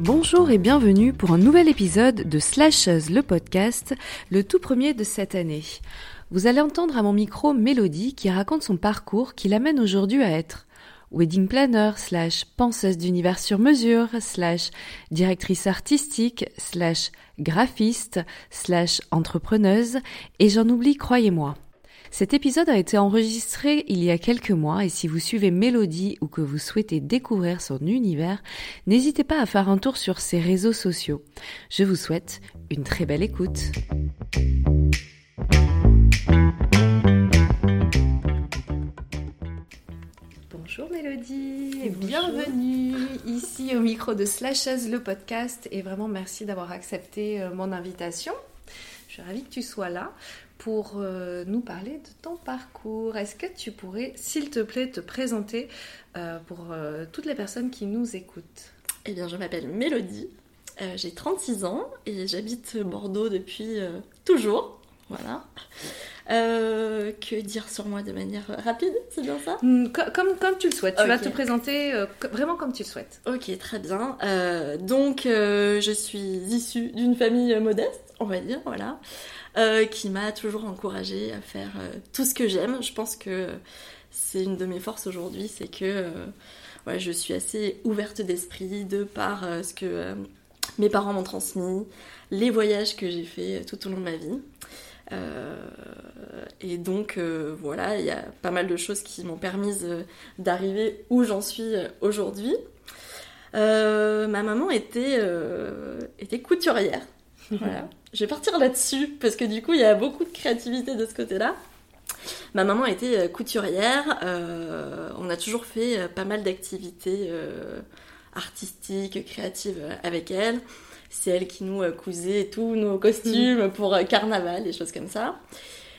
Bonjour et bienvenue pour un nouvel épisode de Slashes le podcast, le tout premier de cette année. Vous allez entendre à mon micro Mélodie qui raconte son parcours qui l'amène aujourd'hui à être wedding planner slash penseuse d'univers sur mesure slash directrice artistique slash graphiste slash entrepreneuse et j'en oublie croyez-moi. Cet épisode a été enregistré il y a quelques mois et si vous suivez Mélodie ou que vous souhaitez découvrir son univers, n'hésitez pas à faire un tour sur ses réseaux sociaux. Je vous souhaite une très belle écoute. Bonjour Mélodie et bienvenue ici au micro de Slashes le podcast et vraiment merci d'avoir accepté euh, mon invitation. Je suis ravie que tu sois là pour euh, nous parler de ton parcours. Est-ce que tu pourrais, s'il te plaît, te présenter euh, pour toutes les personnes qui nous écoutent? Eh bien, je m'appelle Mélodie, j'ai 36 ans et j'habite Bordeaux depuis toujours. Voilà. Que dire sur moi de manière rapide, c'est bien ça? Hmm, comme, comme, tu le souhaites, tu vas te présenter vraiment comme tu le souhaites. Ok, très bien. donc, je suis issue d'une famille modeste, on va dire, voilà. Euh, qui m'a toujours encouragée à faire euh, tout ce que j'aime. Je pense que c'est une de mes forces aujourd'hui, c'est que euh, je suis assez ouverte d'esprit de par ce que mes parents m'ont transmis, les voyages que j'ai fait tout au long de ma vie. Et donc voilà, il y a pas mal de choses qui m'ont permis d'arriver où j'en suis aujourd'hui. ma maman était, était couturière. Voilà. Je vais partir là-dessus parce que du coup, il y a beaucoup de créativité de ce côté-là. Ma maman était euh, couturière. Euh, on a toujours fait euh, pas mal d'activités artistiques, créatives avec elle. C'est elle qui nous cousait tous nos costumes mm. pour carnaval, des choses comme ça.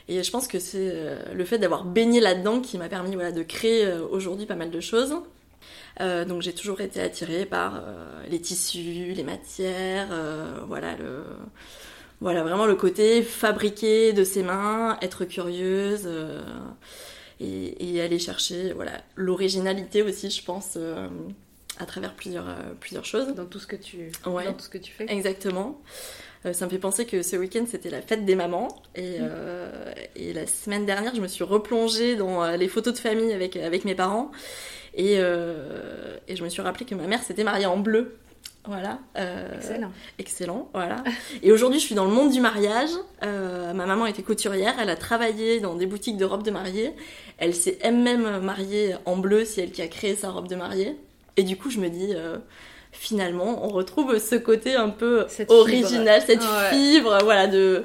Et je pense que c'est le fait d'avoir baigné là-dedans qui m'a permis voilà, de créer aujourd'hui pas mal de choses. donc j'ai toujours été attirée par les tissus, les matières, voilà le voilà, vraiment le côté fabriquer de ses mains, être curieuse euh, et, aller chercher voilà l'originalité aussi, je pense, euh, à travers plusieurs, euh, plusieurs choses. Dans tout ce que tu, dans tout ce que tu fais. Exactement. ça me fait penser que ce week-end c'était la fête des mamans et, mm. et, la semaine dernière je me suis replongée dans les photos de famille avec, avec mes parents et, et je me suis rappelé que ma mère s'était mariée en bleu voilà. Euh, excellent. Excellent, voilà. Et aujourd'hui, je suis dans le monde du mariage. Euh, ma maman était couturière, elle a travaillé dans des boutiques de robes de mariée. Elle s'est elle-même mariée en bleu, c'est elle qui a créé sa robe de mariée. Et du coup, je me dis, euh, finalement, on retrouve ce côté un peu original, cette fibre, voilà, de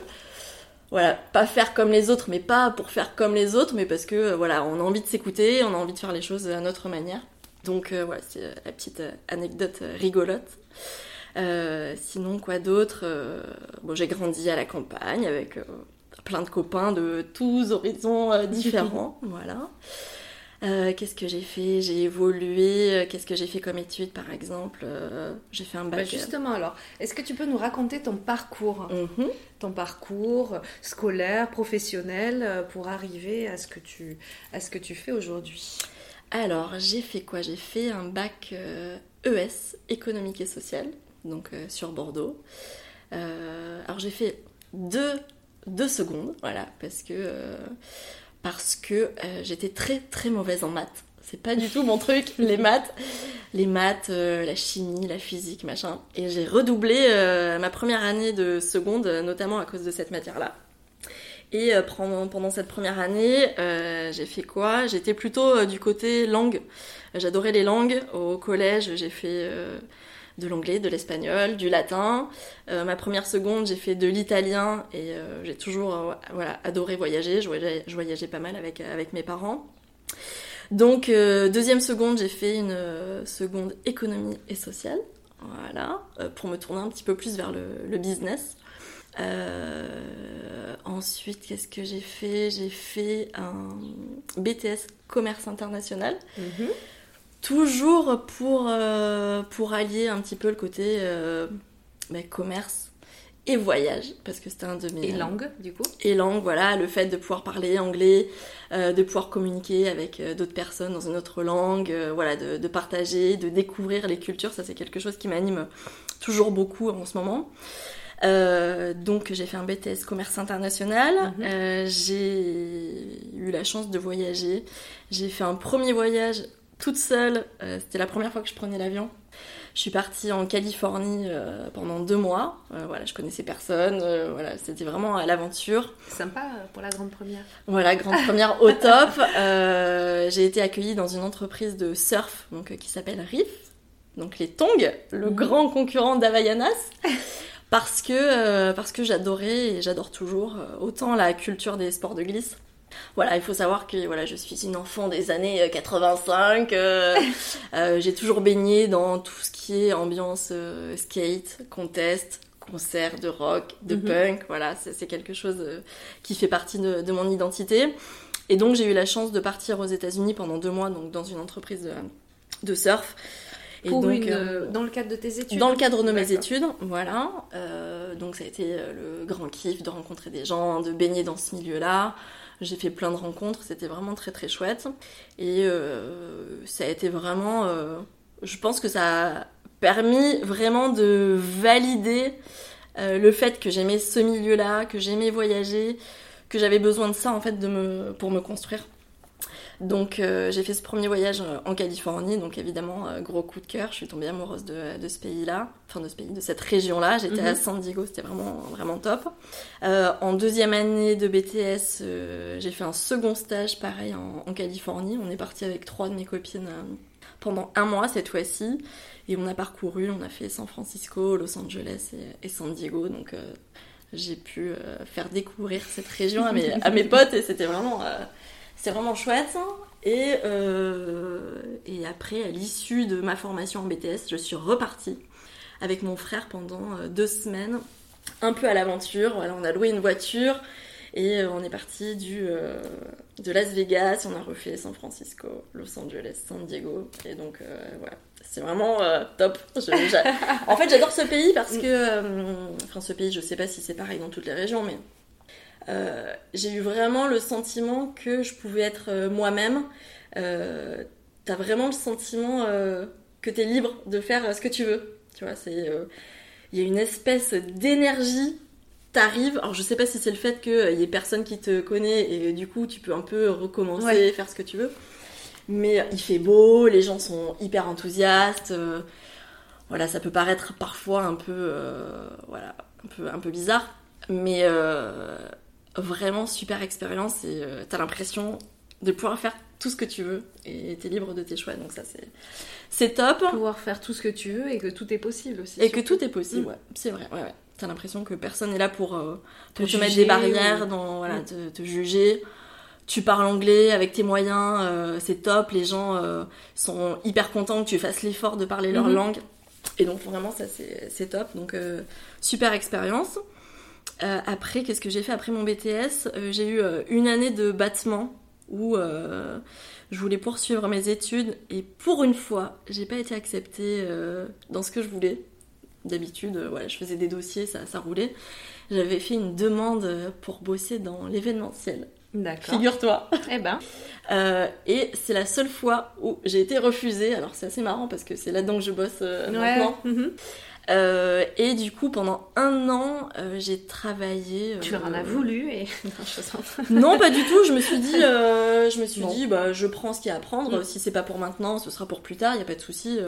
voilà, pas faire comme les autres, mais pas pour faire comme les autres, mais parce que voilà, on a envie de s'écouter, on a envie de faire les choses à notre manière. Donc voilà, c'est la petite anecdote rigolote. Euh, sinon, quoi d'autre euh, Bon, j'ai grandi à la campagne avec euh, plein de copains de tous horizons différents. voilà. Qu'est-ce que j'ai fait? J'ai évolué. Qu'est-ce que j'ai fait comme étude, par exemple? J'ai fait un bac. Bah, justement, alors, est-ce que tu peux nous raconter ton parcours? Mhm. Ton parcours scolaire, professionnel, pour arriver à ce que tu, à ce que tu fais aujourd'hui? Alors, j'ai fait quoi? J'ai fait un bac ES, économique et social, donc euh, sur Bordeaux. Euh, alors j'ai fait deux, deux, secondes, voilà, parce que, euh, parce que j'étais très très mauvaise en maths. C'est pas du tout mon truc, les maths, les maths, la chimie, la physique, machin. Et j'ai redoublé ma première année de seconde, notamment à cause de cette matière-là. Et pendant, pendant cette première année, j'ai fait quoi? J'étais plutôt du côté langue. J'adorais les langues. Au collège, j'ai fait euh, de l'anglais, de l'espagnol, du latin. Euh, ma première seconde, j'ai fait de l'italien et euh, j'ai toujours voilà, adoré voyager. Je voyageais, pas mal avec, mes parents. Donc, deuxième seconde, j'ai fait une seconde économie et sociale. Voilà, pour me tourner un petit peu plus vers le, business. ensuite, qu'est-ce que j'ai fait? J'ai fait un BTS commerce international. Mhm toujours pour, pour allier un petit peu le côté bah, commerce et voyage, parce que c'était un de mes... Et langue, du coup Et langue, voilà, le fait de pouvoir parler anglais, euh, de pouvoir communiquer avec euh, d'autres personnes dans une autre langue, euh, voilà, de, partager, de découvrir les cultures, ça c'est quelque chose qui m'anime toujours beaucoup en ce moment. donc j'ai fait un BTS commerce international, mhm. j'ai eu la chance de voyager, j'ai fait un premier voyage toute seule, c'était la première fois que je prenais l'avion. Je suis partie en Californie euh, pendant deux mois. Euh, voilà, je connaissais personne. Euh, voilà, c'était vraiment à l'aventure. Sympa pour la grande première. Voilà, grande première au top. j'ai été accueillie dans une entreprise de surf donc, qui s'appelle Reef. Donc les Tongs, le mhm. grand concurrent d'Havaianas. parce que, parce que j'adorais et j'adore toujours autant la culture des sports de glisse voilà, il faut savoir que voilà, je suis une enfant des années 85. Euh, euh, euh, j'ai toujours baigné dans tout ce qui est ambiance skate, contest, concert de rock, de mhm. punk. Voilà, c'est quelque chose qui fait partie de, mon identité. Et donc j'ai eu la chance de partir aux États-Unis pendant deux mois, donc dans une entreprise de, surf. Et donc, dans le cadre de tes études Dans le cadre de mes études, voilà. donc ça a été le grand kiff de rencontrer des gens, de baigner dans ce milieu-là. J'ai fait plein de rencontres, c'était vraiment très très chouette. Et euh, ça a été vraiment. Euh, je pense que ça a permis vraiment de valider euh, le fait que j'aimais ce milieu-là, que j'aimais voyager, que j'avais besoin de ça en fait pour me construire. Donc euh, j'ai fait ce premier voyage euh, en Californie, donc évidemment euh, gros coup de cœur, je suis tombée amoureuse de, ce pays-là, enfin de ce pays, de cette région-là. J'étais à mhm. San Diego, c'était vraiment vraiment top. en deuxième année de BTS, j'ai fait un second stage pareil en, Californie. On est parti avec trois de mes copines pendant un mois cette fois-ci, et on a parcouru, on a fait San Francisco, Los Angeles et, San Diego, donc j'ai pu faire découvrir cette région à mes, à mes potes et c'était vraiment c'est vraiment chouette. Et, euh, et après, à l'issue de ma formation en BTS, je suis repartie avec mon frère pendant euh, deux semaines, un peu à l'aventure. Voilà, on a loué une voiture et euh, on est parti du, de Las Vegas, on a refait San Francisco, Los Angeles, San Diego. Et donc, voilà, c'est vraiment top. en fait, j'adore ce pays parce que, enfin, ce pays, je sais pas si c'est pareil dans toutes les régions, mais euh, j'ai eu vraiment le sentiment que je pouvais être euh, moi-même. Euh, t'as vraiment le sentiment que t'es libre de faire ce que tu veux. Tu vois, c'est il y a une espèce d'énergie. T'arrives, alors je sais pas si c'est le fait qu'il y ait personne qui te connaît et du coup tu peux un peu recommencer, faire ce que tu veux. Mais il fait beau, les gens sont hyper enthousiastes. voilà, ça peut paraître parfois un peu, voilà, un peu, un peu bizarre, mais vraiment super expérience et euh, t'as l'impression de pouvoir faire tout ce que tu veux et t'es libre de tes choix. Donc ça c'est c'est top. Pouvoir faire tout ce que tu veux et que tout est possible aussi. Et que tout est possible, ouais. C'est vrai, ouais, ouais. T'as l'impression que personne n'est là pour, euh, te, mettre des barrières, dans, voilà, mm. te, juger. Tu parles anglais avec tes moyens, euh, c'est top. Les gens sont hyper contents que tu fasses l'effort de parler leur mm-hmm. langue. Et donc vraiment ça c'est top. Donc super expérience. Euh, après, qu'est-ce que j'ai fait après mon BTS euh, J'ai eu euh, une année de battement où je voulais poursuivre mes études et pour une fois, j'ai pas été acceptée dans ce que je voulais. D'habitude, voilà, je faisais des dossiers, ça, ça roulait. J'avais fait une demande pour bosser dans l'événementiel. D'accord. Figure-toi. Eh ben. et c'est la seule fois où j'ai été refusée. Alors c'est assez marrant parce que c'est là-dedans que je bosse maintenant. Mhm. Euh, et du coup, pendant un an, euh, j'ai travaillé. tu en as voulu et non, pas du tout. Je me suis dit, euh, je me suis dit, bah, je prends ce qu'il y a à prendre. Mm. Si c'est pas pour maintenant, ce sera pour plus tard. Il y a pas de souci.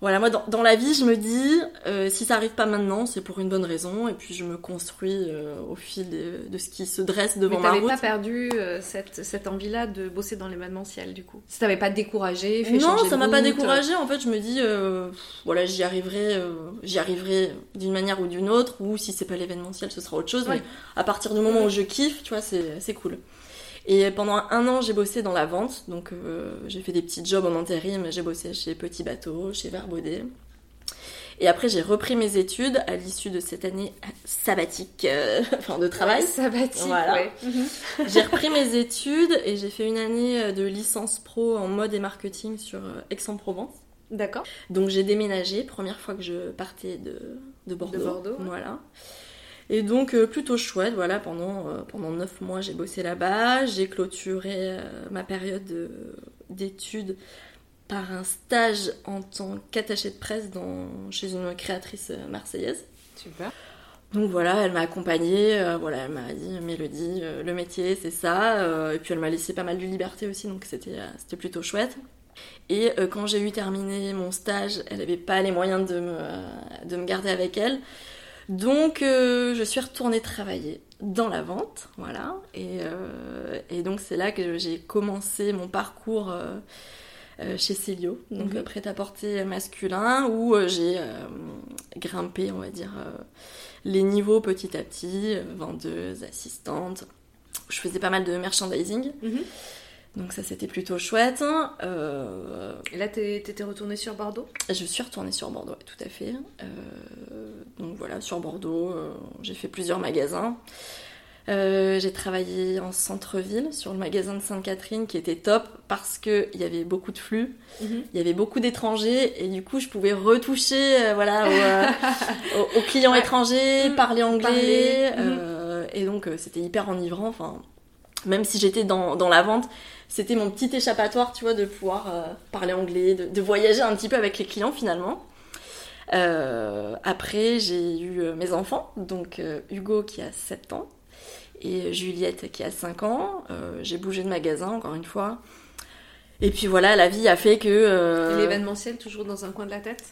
Voilà, moi dans, la vie, je me dis, euh, si ça arrive pas maintenant, c'est pour une bonne raison, et puis je me construis euh, au fil de, ce qui se dresse devant ma route. Mais t'avais pas perdu euh, cette, cette envie-là de bosser dans l'événementiel, du coup Ça t'avait pas découragé fait Non, ça m'a pas découragé. En fait, je me dis, voilà, j'y arriverai, j'y arriverai d'une manière ou d'une autre, ou si c'est pas l'événementiel, ce sera autre chose. Mais à partir du moment où je kiffe, tu vois, c'est cool. Et pendant un an, j'ai bossé dans la vente. Donc, euh, j'ai fait des petits jobs en intérim. J'ai bossé chez Petit Bateau, chez Verbaudet. Et après, j'ai repris mes études à l'issue de cette année sabbatique, euh, enfin de travail. Ouais, sabbatique, Voilà. ouais. J'ai repris mes études et j'ai fait une année euh, de licence pro en mode et marketing sur Aix-en-Provence. D'accord. Donc j'ai déménagé, première fois que je partais de, de Bordeaux. De Bordeaux, ouais. Et donc euh, plutôt chouette, voilà, pendant, euh, pendant 9 mois j'ai bossé là-bas. J'ai clôturé euh, ma période de- d'études par un stage en tant qu'attachée de presse dans, chez une créatrice marseillaise. Super. Donc voilà, elle m'a accompagnée, euh, voilà, elle m'a dit Mélodie, euh, le métier c'est ça, euh, et puis elle m'a laissé pas mal de liberté aussi, donc c'était c'était plutôt chouette. Et quand j'ai eu terminé mon stage, elle n'avait pas les moyens de me, de me garder avec elle, donc euh, je suis retournée travailler dans la vente, voilà, et, euh, et donc c'est là que j'ai commencé mon parcours euh, chez Célio, donc Mhm. prêt-à-porter masculin, où j'ai grimpé, on va dire, les niveaux petit à petit, vendeuse, assistante. Je faisais pas mal de merchandising, Mhm. Donc ça c'était plutôt chouette. Euh, Et là, t'étais retournée sur Bordeaux? je suis retournée sur Bordeaux, tout à fait. Euh, donc voilà, sur Bordeaux, euh, j'ai fait plusieurs magasins. J'ai travaillé en centre-ville sur le magasin de Sainte-Catherine qui était top parce qu'il y avait beaucoup de flux, il y avait beaucoup d'étrangers et du coup je pouvais retoucher voilà, aux, clients Ouais. étrangers, Mm. parler anglais. Parler. euh, et donc c'était hyper enivrant. Enfin, même si j'étais dans, dans la vente, c'était mon petit échappatoire, tu vois, de pouvoir euh, parler anglais, de, voyager un petit peu avec les clients finalement. Euh, après, j'ai eu euh, mes enfants, donc Hugo qui a 7 ans et Juliette qui a 5 ans. J'ai bougé de magasin encore une fois. Et puis voilà, la vie a fait que. L'événementiel toujours dans un coin de la tête?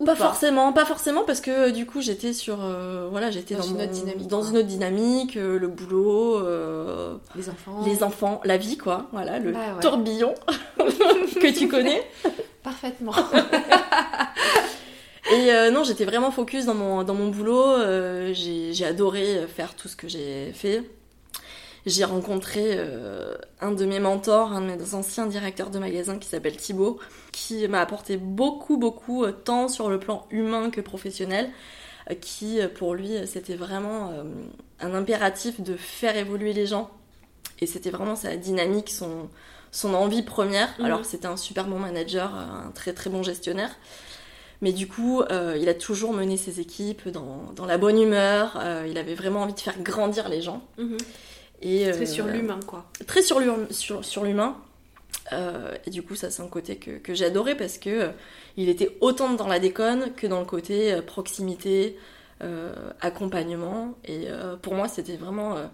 Ou pas, forcément, pas forcément parce que euh, du coup j'étais sur euh, voilà j'étais Dans dans, une mon- autre dynamique, dans quoi. une autre dynamique, euh, le boulot, euh, Les enfants. les enfants, la vie quoi, voilà le Bah ouais. tourbillon que tu connais. Parfaitement. Et euh, non, j'étais vraiment focus dans mon, dans mon boulot. euh, j'ai adoré faire tout ce que j'ai fait. J'ai rencontré euh, un de mes mentors, un de mes anciens directeurs de magasin qui s'appelle Thibaut, qui m'a apporté beaucoup, beaucoup, euh, tant sur le plan humain que professionnel, euh, qui pour lui c'était vraiment un impératif de faire évoluer les gens. Et c'était vraiment sa dynamique, son, son envie première. Mhm. Alors c'était un super bon manager, un très très bon gestionnaire. Mais du coup, euh, il a toujours mené ses équipes dans, dans la bonne humeur. euh, il avait vraiment envie de faire grandir les gens. Mhm. Et, Très euh, sur l'humain, quoi. Très sur l'hum- sur, sur l'humain. Euh, et du coup, ça, c'est un côté que, que adoré parce que euh, il était autant dans la déconne que dans le côté euh, proximité, euh, accompagnement. Et euh, pour moi, c'était vraiment euh,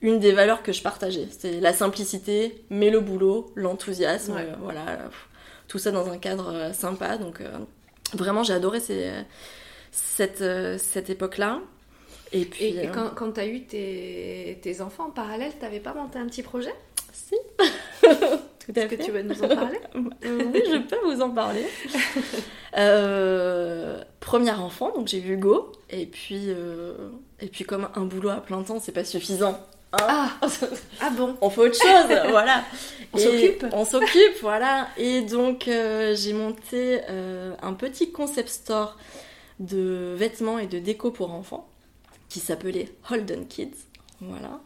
une des valeurs que je partageais. C'était la simplicité, mais le boulot, l'enthousiasme. Ouais. euh, voilà, pff, tout ça dans un cadre euh, sympa. Donc, euh, vraiment, j'ai adoré ces- cette, euh, cette époque-là. Et puis, Et, et euh, quand, quand t'as eu tes, tes enfants en parallèle, t'avais pas monté un petit projet si, tout à Est-ce que tu vas nous en parler oui, je peux vous en parler. Euh, premier enfant, donc j'ai eu Hugo. Et puis, euh, et puis comme un boulot à plein temps, c'est pas suffisant. hein. Ah Ah bon on fait autre chose, voilà. On Et s'occupe. On s'occupe, voilà. Et donc euh, j'ai monté un petit concept store de vêtements et de déco pour enfants qui s'appelait Holden Kids. Voilà.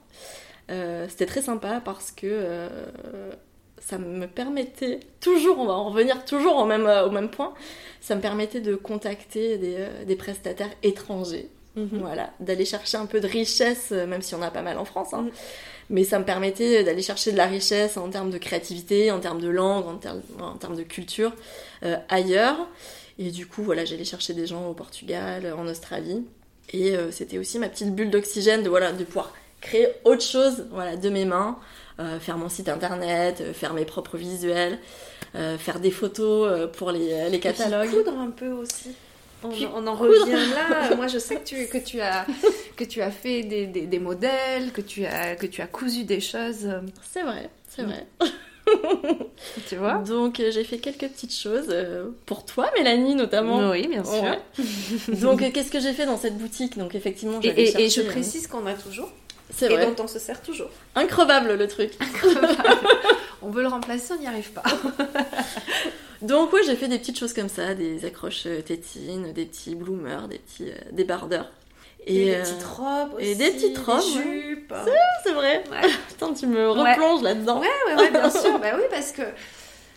Euh, C'était très sympa parce que euh, ça me permettait toujours, on va en revenir toujours au même, euh, au même point, ça me permettait de contacter des, des prestataires étrangers Mhm. voilà, d'aller chercher un peu de richesse, même si on a pas mal en France. hein. Mhm. Mais ça me permettait d'aller chercher de la richesse en termes de créativité, en termes de langue, en termes, en termes de culture ailleurs. Et du coup, voilà, j'allais chercher des gens au Portugal, en Australie. Et euh, c'était aussi ma petite bulle d'oxygène de, voilà, de pouvoir créer autre chose voilà, de mes mains, euh, faire mon site internet, euh, faire mes propres visuels, faire des photos pour les, les catalogues. coudre un peu aussi. On, on en coudre. revient là. Moi, je sais que tu, que tu, as, que tu as fait des, des, des modèles, que tu, as, que tu as cousu des choses. C'est vrai, c'est Mm. vrai. Tu vois Donc euh, j'ai fait quelques petites choses euh, pour toi, Mélanie notamment. Oui, bien sûr. Ouais. Donc euh, qu'est-ce que j'ai fait dans cette boutique? Donc effectivement, Et, et- et je précise qu'on a toujours. C'est Et vrai, dont on se sert toujours. increvable le truc. on veut le remplacer, on n'y arrive pas. Donc ouais, j'ai fait des petites choses comme ça, des accroches tétines, des petits bloomers, des petits euh, débardeurs. Et, des euh, petites robes aussi. et des petites robes, Des ouais. jupes. c'est vrai. Ouais. Putain, tu me replonges là-dedans. Ouais, ouais, ouais, bien sûr. bah oui, parce que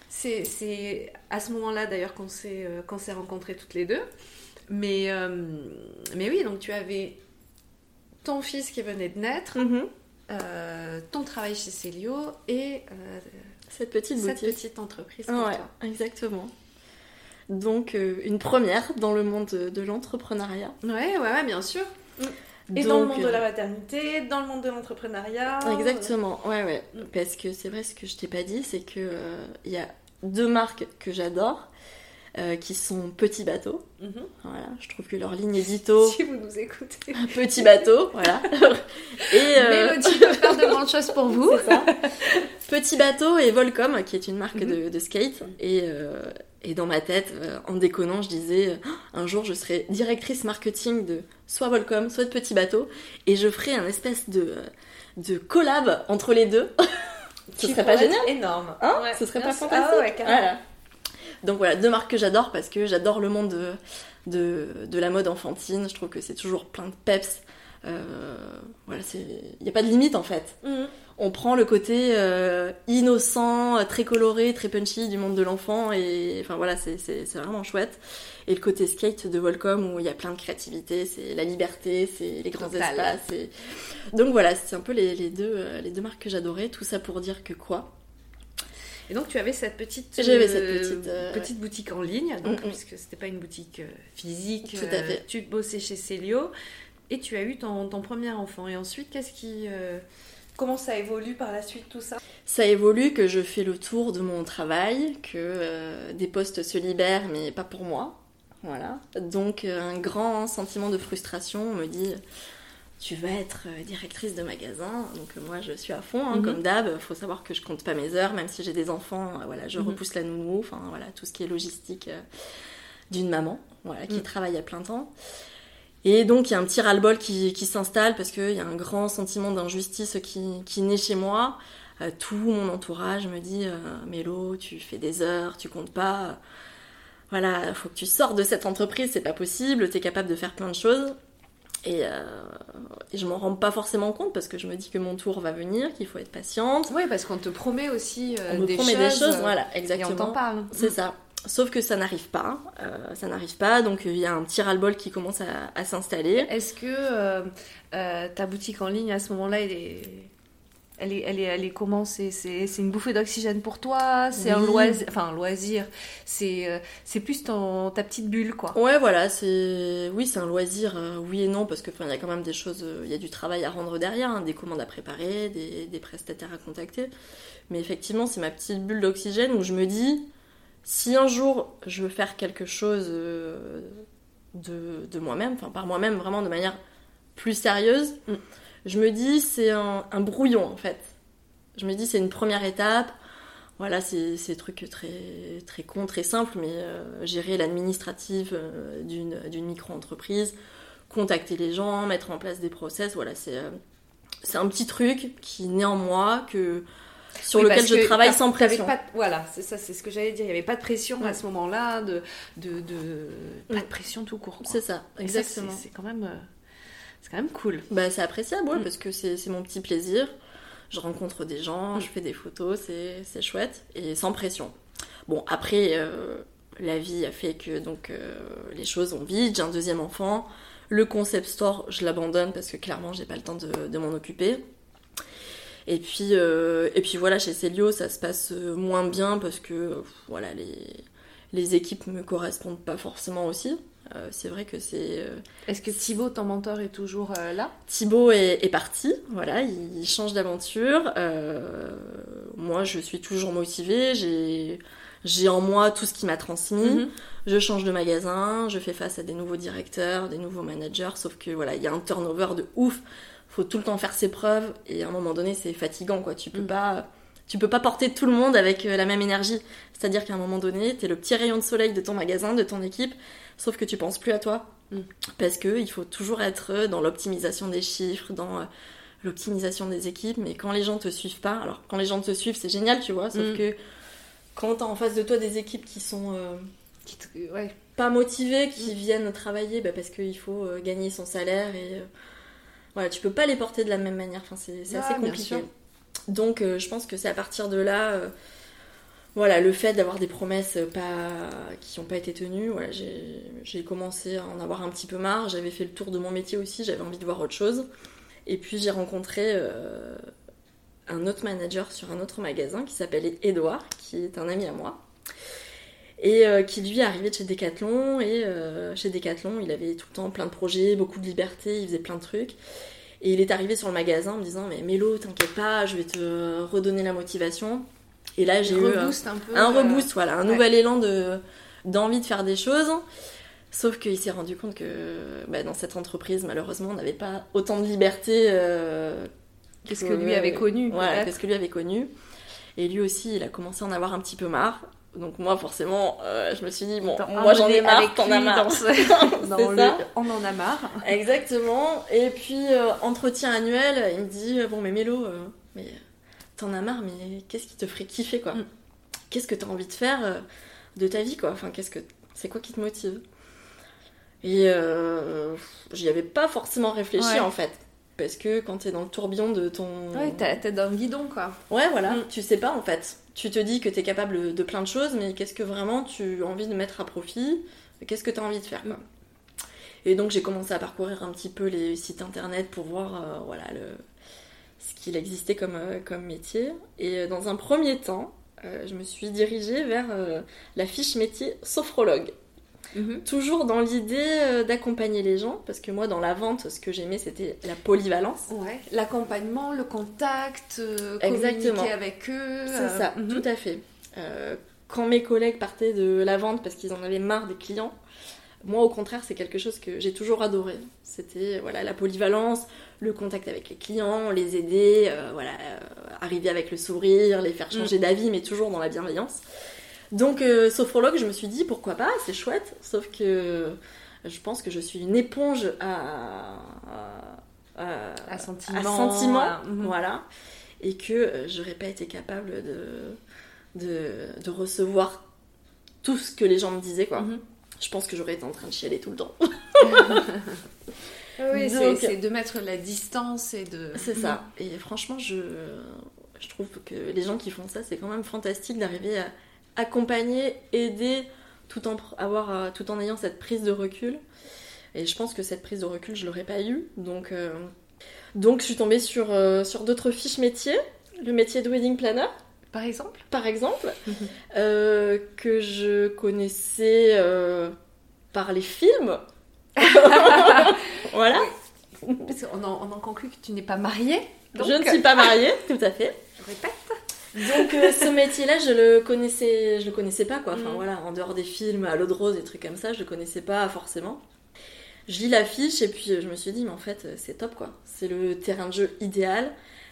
c'est, à ce moment-là d'ailleurs qu'on s'est, euh, rencontrés toutes les deux. Mais, euh, mais oui, donc tu avais ton fils qui venait de naître, Mhm. euh, ton travail chez Célio et euh, Cette petite cette boutique. petite entreprise pour toi. exactement. Donc euh, une première dans le monde de, de l'entrepreneuriat. Ouais, ouais, ouais, bien sûr. Et dans le monde de euh, la maternité, dans le monde de l'entrepreneuriat. Exactement, ouais, ouais. Mm. Parce que c'est vrai, ce que je t'ai pas dit, c'est que euh, il y a deux marques que j'adore, euh, qui sont Petit Bateau. Mhm. Voilà, je trouve que leur ligne édito, Si vous nous écoutez. Petit Bateau, voilà. Et euh, Mélodie peut faire de grandes choses pour vous. ça. Petit Bateau et Volcom, qui est une marque Mhm. de, de skate. Et, euh, et dans ma tête, euh, en déconnant, je disais, euh, un jour, je serai directrice marketing de soit Volcom, soit de Petit Bateau, et je ferai un espèce de, de collab entre les deux. Ce Qui serait pas génial Énorme. Hein? Ouais. Ce serait pas fantastique Ah ouais. Voilà. Donc voilà, deux marques que j'adore parce que j'adore le monde de, de, de la mode enfantine. Je trouve que c'est toujours plein de peps. Euh, voilà, c'est il n'y a pas de limite en fait. Mhm. On prend le côté euh, innocent, très coloré, très punchy du monde de l'enfant et enfin voilà, c'est vraiment chouette. Et le côté skate de Volcom où il y a plein de créativité, c'est la liberté, c'est les grands Total. espaces. et- Donc voilà, c'est un peu les, les deux, euh, les deux marques que j'adorais. Tout ça pour dire que quoi? Et donc tu avais cette petite, J'avais euh, cette petite, euh, petite boutique en ligne, donc, Mm, mm. puisque c'était pas une boutique euh, physique. Tout à fait. tu bossais chez Célio et tu as eu ton, ton premier enfant. Et ensuite, qu'est-ce qui, euh, comment ça évolue par la suite tout ça? Ça évolue que je fais le tour de mon travail, que euh, des postes se libèrent, mais pas pour moi. Voilà. Donc un grand sentiment de frustration. On me dit, tu vas être euh, directrice de magasin. Donc euh, moi, je suis à fond, hein, Mhm. comme d'hab. Faut savoir que je compte pas mes heures, même si j'ai des enfants. euh, voilà, je Mhm. repousse la nounou. Enfin voilà, tout ce qui est logistique euh, d'une maman, voilà, qui Mhm. travaille à plein temps. Et donc, il y a un petit ras-le-bol qui, qui s'installe parce qu'il y a un grand sentiment d'injustice qui, qui naît chez moi. Euh, tout mon entourage me dit euh, Mélo, tu fais des heures, tu comptes pas. Voilà, faut que tu sors de cette entreprise, c'est pas possible, t'es capable de faire plein de choses. Et, euh, et je m'en rends pas forcément compte parce que je me dis que mon tour va venir, qu'il faut être patiente. Oui, parce qu'on te promet aussi euh, On me des, promet choses, des choses, voilà, Et on exactement. t'en parle. C'est ça. Sauf que ça n'arrive pas. euh, ça n'arrive pas, donc il y a un petit ras-le-bol qui commence à, à s'installer. Est-ce que euh, euh, ta boutique en ligne à ce moment-là, est, elle est, elle est, elle est comment? C'est c'est- c'est une bouffée d'oxygène pour toi? C'est un loisir Enfin, un loisir. C'est euh, c'est plus ton, ta petite bulle, quoi. Ouais, voilà, c'est oui, c'est un loisir, euh, oui et non, parce que enfin, il y a quand même des choses, euh, il y a du travail à rendre derrière, hein, des commandes à préparer, des, des prestataires à contacter. Mais effectivement, c'est ma petite bulle d'oxygène où je me dis, si un jour je veux faire quelque chose euh, de, de moi-même, enfin par moi-même, vraiment de manière plus sérieuse, Mm. Je me dis c'est un, un brouillon en fait. Je me dis c'est une première étape. Voilà, c'est des trucs très, très cons, très simples, mais euh, gérer l'administratif euh, d'une micro-entreprise, contacter les gens, mettre en place des process, voilà, c'est euh, un petit truc qui naît en moi, que, sur Oui, lequel je travaille sans pression. pas de- voilà, c'est ça, c'est ce que j'allais dire. Il n'y avait pas de pression à ce moment-là, de, de, de- pas Mm. de pression tout court. C'est ça, exactement. c'est- C'est quand même, euh, c'est quand même cool. Bah, c'est appréciable, ouais, Mm. parce que c'est mon petit plaisir. Je rencontre des gens, je fais des photos, c'est chouette, et sans pression. Bon, après, euh, la vie a fait que donc euh, les choses vont vite, j'ai un deuxième enfant. Le concept store, je l'abandonne parce que clairement, j'ai pas le temps de, de m'en occuper. Et puis, euh, et puis voilà, chez Célio, ça se passe moins bien parce que voilà, les, les équipes me correspondent pas forcément aussi. Euh, c'est vrai que c'est. euh, Est-ce que Thibaut, ton mentor, est toujours euh, là? Thibaut est, est parti, voilà, il change d'aventure. Moi, je suis toujours motivée, j'ai, j'ai en moi tout ce qui m'a transmis. Mhm. Je change de magasin, je fais face à des nouveaux directeurs, des nouveaux managers, sauf que voilà, il y a un turnover de ouf. Faut tout le temps faire ses preuves et à un moment donné, c'est fatigant quoi. Tu peux Mm. pas, tu peux pas porter tout le monde avec la même énergie. C'est-à-dire qu'à un moment donné, t'es le petit rayon de soleil de ton magasin, de ton équipe, sauf que tu penses plus à toi Mm. parce que il faut toujours être dans l'optimisation des chiffres, dans euh, l'optimisation des équipes. Mais quand les gens te suivent pas, alors quand les gens te suivent, c'est génial, tu vois, sauf Mm. que quand t'as en face de toi des équipes qui sont euh, Qui te- ouais. pas motivées, Mm. qui viennent travailler bah, parce qu'il faut euh, gagner son salaire et euh, voilà, tu peux pas les porter de la même manière. Enfin, c'est Ah, assez compliqué. Donc, euh, je pense que c'est à partir de là, euh, voilà, le fait d'avoir des promesses pas qui n'ont pas été tenues. Voilà, j'ai commencé à en avoir un petit peu marre. J'avais fait le tour de mon métier aussi. J'avais envie de voir autre chose. Et puis j'ai rencontré euh, un autre manager sur un autre magasin qui s'appelle Edouard, qui est un ami à moi. Et euh, qui lui est arrivé de chez Decathlon. Et euh, chez Decathlon, il avait tout le temps plein de projets, beaucoup de liberté, il faisait plein de trucs. Et il est arrivé sur le magasin en me disant Mais Mélo, t'inquiète pas, je vais te redonner la motivation. Et là, j'ai eu euh, un peu. un euh, reboost, voilà, un ouais. nouvel élan de d'envie de faire des choses. Sauf qu'il s'est rendu compte que bah, dans cette entreprise, malheureusement, on n'avait pas autant de liberté euh, Qu'est-ce que lui avait connu Voilà, qu'est-ce que lui avait connu. Et lui aussi, il a commencé à en avoir un petit peu marre. Donc moi, forcément, euh, je me suis dit, bon, moi j'en ai marre, t'en as marre. ce- dans le-. On en a marre. Exactement. Et puis, euh, entretien annuel, il me dit Bon, mais Mélo, euh, mais t'en as marre, mais qu'est-ce qui te ferait kiffer, quoi Mm. Qu'est-ce que t'as envie de faire euh, de ta vie, quoi Enfin, qu'est-ce que. C'est quoi qui te motive Et euh, j'y avais pas forcément réfléchi, Ouais. en fait. Parce que quand t'es dans le tourbillon de ton. Ouais, t'as la tête dans le guidon, quoi. Ouais, voilà, Mm. tu sais pas en fait. Tu te dis que t'es capable de plein de choses, mais qu'est-ce que vraiment tu as envie de mettre à profit Qu'est-ce que tu as envie de faire quoi. Et donc j'ai commencé à parcourir un petit peu les sites internet pour voir euh, voilà, le... qu'il existait comme, euh, comme métier. Et euh, dans un premier temps, euh, je me suis dirigée vers la fiche métier sophrologue. Toujours dans l'idée d'accompagner les gens, parce que moi dans la vente, ce que j'aimais c'était la polyvalence. Ouais, l'accompagnement, le contact, euh, communiquer avec eux. C'est euh, ça, mhm. tout à fait. Euh, quand mes collègues partaient de la vente parce qu'ils en avaient marre des clients, moi au contraire c'est quelque chose que j'ai toujours adoré. C'était voilà la polyvalence, le contact avec les clients, les aider, euh, voilà, euh, arriver avec le sourire, les faire changer d'avis, mais toujours dans la bienveillance. Donc euh, sophrologue, je me suis dit pourquoi pas, c'est chouette, sauf que je pense que je suis une éponge à, à, à- À sentiment. mhm. voilà, et que euh, j'aurais pas été capable de, de, de recevoir tout ce que les gens me disaient, quoi. Mhm. Je pense que j'aurais été en train de chialer tout le temps. Oui, c'est de mettre la distance et de. C'est ça. Et franchement, je, je trouve que les gens qui font ça, c'est quand même fantastique d'arriver à accompagner, aider, tout en, avoir, euh, tout en ayant cette prise de recul. Et je pense que cette prise de recul, je l'aurais pas eu. Donc, euh, donc je suis tombée sur, euh, sur d'autres fiches métiers. Le métier de wedding planner, Par exemple par exemple, euh, que je connaissais euh, par les films. voilà. Parce qu'on en, on en conclut que tu n'es pas mariée. Donc, Je ne suis pas mariée, tout à fait. Je répète. Donc euh, ce métier-là, je le connaissais, je le connaissais pas quoi. Enfin Mhm. voilà, en dehors des films, à l'eau de rose, des trucs comme ça, je le connaissais pas forcément. Je lis l'affiche et puis je me suis dit mais en fait c'est top quoi. C'est le terrain de jeu idéal.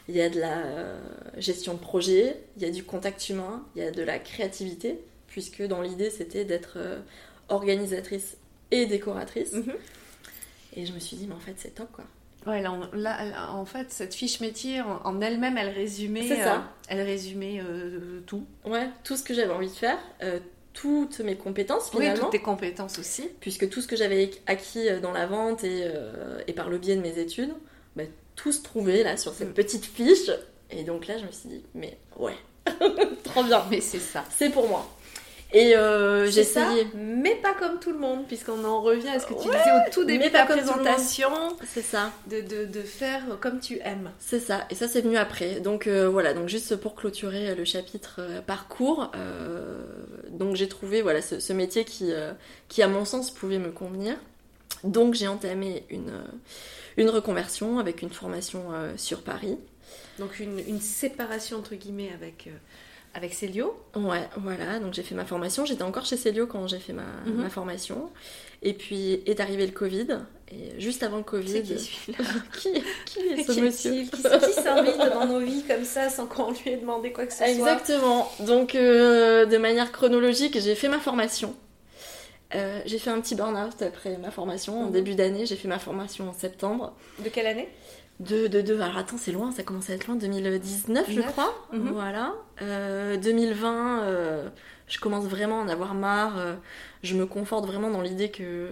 Il y a de la euh, gestion de projet, il y a du contact humain, il y a de la créativité puisque dans l'idée c'était d'être euh, organisatrice et décoratrice. Mhm. Et je me suis dit mais en fait c'est top quoi. Ouais, là, là, là, en fait, cette fiche métier en, elle-même, elle résumait. Ça. euh, elle résumait euh, tout. Ouais, tout ce que j'avais envie de faire, euh, toutes mes compétences Oui, finalement. toutes tes compétences aussi. puisque tout ce que j'avais acquis euh, dans la vente et, euh, et par le biais de mes études, tout se trouvait là sur cette Mm. petite fiche. Et donc là, je me suis dit, mais ouais, trop bien, Mais c'est ça. c'est pour moi. Et euh, j'ai essayé. mais pas comme tout le monde, puisqu'on en revient à ce que tu Ouais, disais au tout début mais de ta présentation, C'est ça, de, de, de faire comme tu aimes. c'est ça. Et ça, c'est venu après. Donc euh, voilà, donc juste pour clôturer le chapitre euh, parcours, donc j'ai trouvé voilà ce, ce métier qui, qui, à mon sens, pouvait me convenir. Donc j'ai entamé une, une reconversion avec une formation euh, sur Paris. Donc une, une séparation entre guillemets avec, euh, avec Célio. Ouais, voilà, donc j'ai fait ma formation. J'étais encore chez Célio quand j'ai fait ma, Mhm. ma formation. Et puis est arrivé le Covid. Et juste avant le Covid. Qui celui-là qui, qui est ce Qui monsieur Qui, qui s'invite dans nos vies comme ça sans qu'on lui ait demandé quoi que ce soit Exactement. Donc, euh, de manière chronologique, j'ai fait ma formation. Euh, j'ai fait un petit burn-out après ma formation en Mhm. début d'année. J'ai fait ma formation en septembre De quelle année? De, de, de, alors attends, c'est loin, ça commence à être loin, 2019 je crois. Mhm. Voilà. 2020, je commence vraiment à en avoir marre. je me conforte vraiment dans l'idée que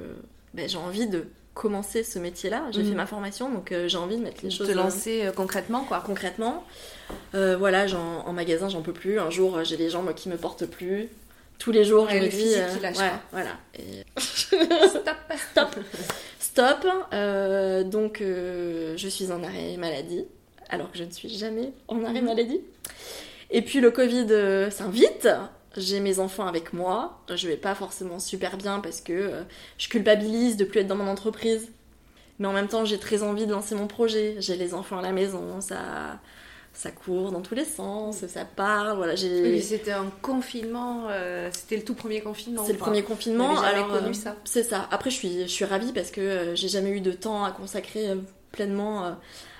ben, j'ai envie de commencer ce métier-là. J'ai fait mhm. ma formation, donc j'ai envie de mettre les choses. De lancer concrètement, quoi. Concrètement. voilà, en magasin, j'en peux plus. Un jour, j'ai les jambes qui me portent plus tous les jours, je me dis. Euh, voilà. Stop. Stop. Stop. Euh, donc, euh, je suis en arrêt maladie, alors que je ne suis jamais en arrêt mhm. maladie. Et puis, le Covid s'invite. J'ai mes enfants avec moi. Je vais pas forcément super bien parce que je culpabilise de plus être dans mon entreprise. Mais en même temps, j'ai très envie de lancer mon projet. J'ai les enfants à la maison, ça ça court dans tous les sens, ça parle. Voilà, j'ai. c'était un confinement, euh, c'était le tout premier confinement. C'est le premier confinement. J'avais connu euh, ça. C'est ça. Après, je suis, je suis ravie parce que euh, j'ai jamais eu de temps à consacrer pleinement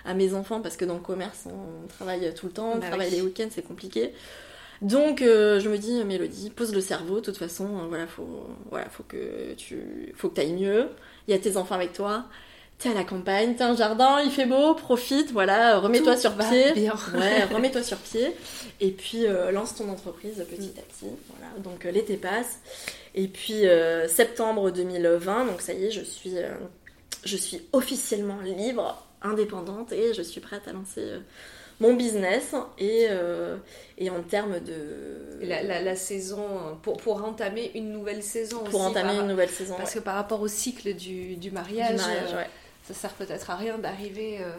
à mes enfants parce que dans le commerce, on travaille tout le temps, on bah travaille les week-ends, c'est compliqué. Donc, je me dis, Mélodie, pose le cerveau. De toute façon, voilà, faut, voilà, faut que tu, faut que ailles mieux. Il y a tes enfants avec toi t'es à la campagne, t'as un jardin, il fait beau, profite, voilà, remets-toi sur pied. Ouais, remets-toi sur pied. Et puis euh, lance ton entreprise petit à petit. Voilà. Donc euh, l'été passe. Et puis euh, septembre 2020, donc ça y est, je suis, je suis officiellement libre, indépendante et je suis prête à lancer mon business et, et en termes de... La, saison, pour, pour entamer une nouvelle saison Pour entamer une nouvelle saison. Parce que par rapport au cycle du, du mariage, du mariage ouais ça sert peut-être à rien d'arriver euh,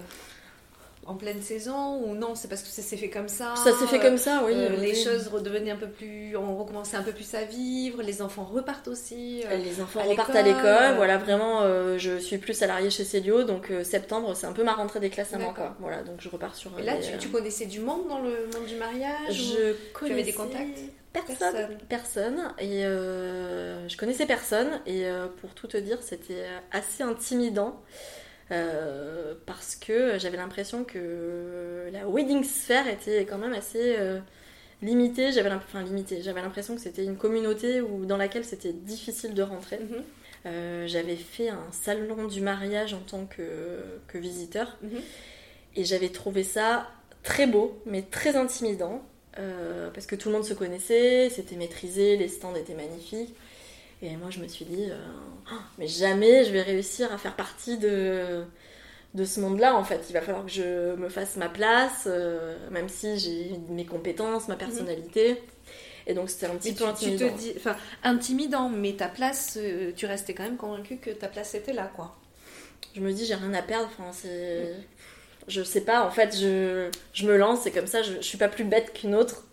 en pleine saison ou non c'est parce que ça s'est fait comme ça ça s'est fait comme ça oui, euh, les choses redevenaient un peu plus on recommençait un peu plus à vivre les enfants repartent aussi euh, les enfants repartent à l'école voilà vraiment je suis plus salariée chez Célio donc septembre c'est un peu ma rentrée des classes à moi quoi voilà donc je repars sur et là tu, connaissais du monde dans le monde du mariage je connaissais tu avais des contacts Personne. Personne. Et je connaissais personne. Et pour tout te dire, c'était assez intimidant. Euh, parce que j'avais l'impression que la wedding sphere était quand même assez euh, limitée. J'avais enfin, limitée. J'avais l'impression que c'était une communauté où, dans laquelle c'était difficile de rentrer. Mhm. Euh, j'avais fait un salon du mariage en tant que, que visiteur mhm. et j'avais trouvé ça très beau mais très intimidant parce que tout le monde se connaissait, c'était maîtrisé, les stands étaient magnifiques. Et moi, je me suis dit, euh, oh, mais jamais je vais réussir à faire partie de, de ce monde-là, en fait. Il va falloir que je me fasse ma place, euh, même si j'ai mes compétences, ma personnalité. Et donc, c'était un petit peu intimidant. Tu te dis, enfin, intimidant, mais ta place, euh, tu restais quand même convaincue que ta place était là, quoi. Je me dis, j'ai rien à perdre. Enfin, c'est. Je sais pas, en fait, je, je me lance, c'est comme ça, je, je suis pas plus bête qu'une autre.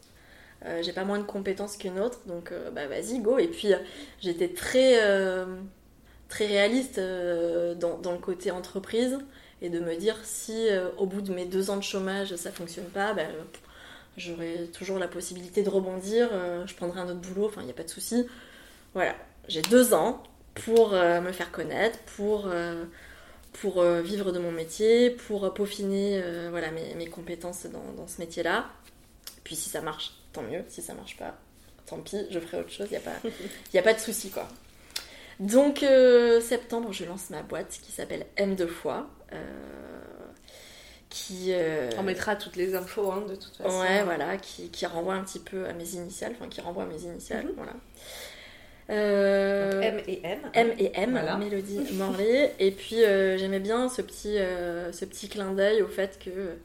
Euh, j'ai pas moins de compétences qu'une autre, donc euh, bah vas-y, go. Et puis euh, j'étais très, très réaliste dans, dans, le côté entreprise et de me dire si au bout de mes deux ans de chômage ça fonctionne pas, bah, j'aurai toujours la possibilité de rebondir, je prendrai un autre boulot, enfin il n'y a pas de souci. Voilà, j'ai deux ans pour me faire connaître, pour, pour vivre de mon métier, pour peaufiner voilà, mes, compétences dans ce métier-là. Puis si ça marche, tant mieux. Si ça marche pas, tant pis, je ferai autre chose. Il n'y a, pas, y a pas de souci, quoi. Donc, euh, septembre, je lance ma boîte qui s'appelle M2 fois. Euh, qui, euh, On mettra toutes les infos, hein, de toute façon. Ouais, voilà, qui, qui, renvoie un petit peu à mes initiales, enfin qui renvoie à mes initiales, mhm. voilà. M et M. M et M, Mélodie Morley. Et puis j'aimais bien ce petit, ce petit clin d'œil au fait que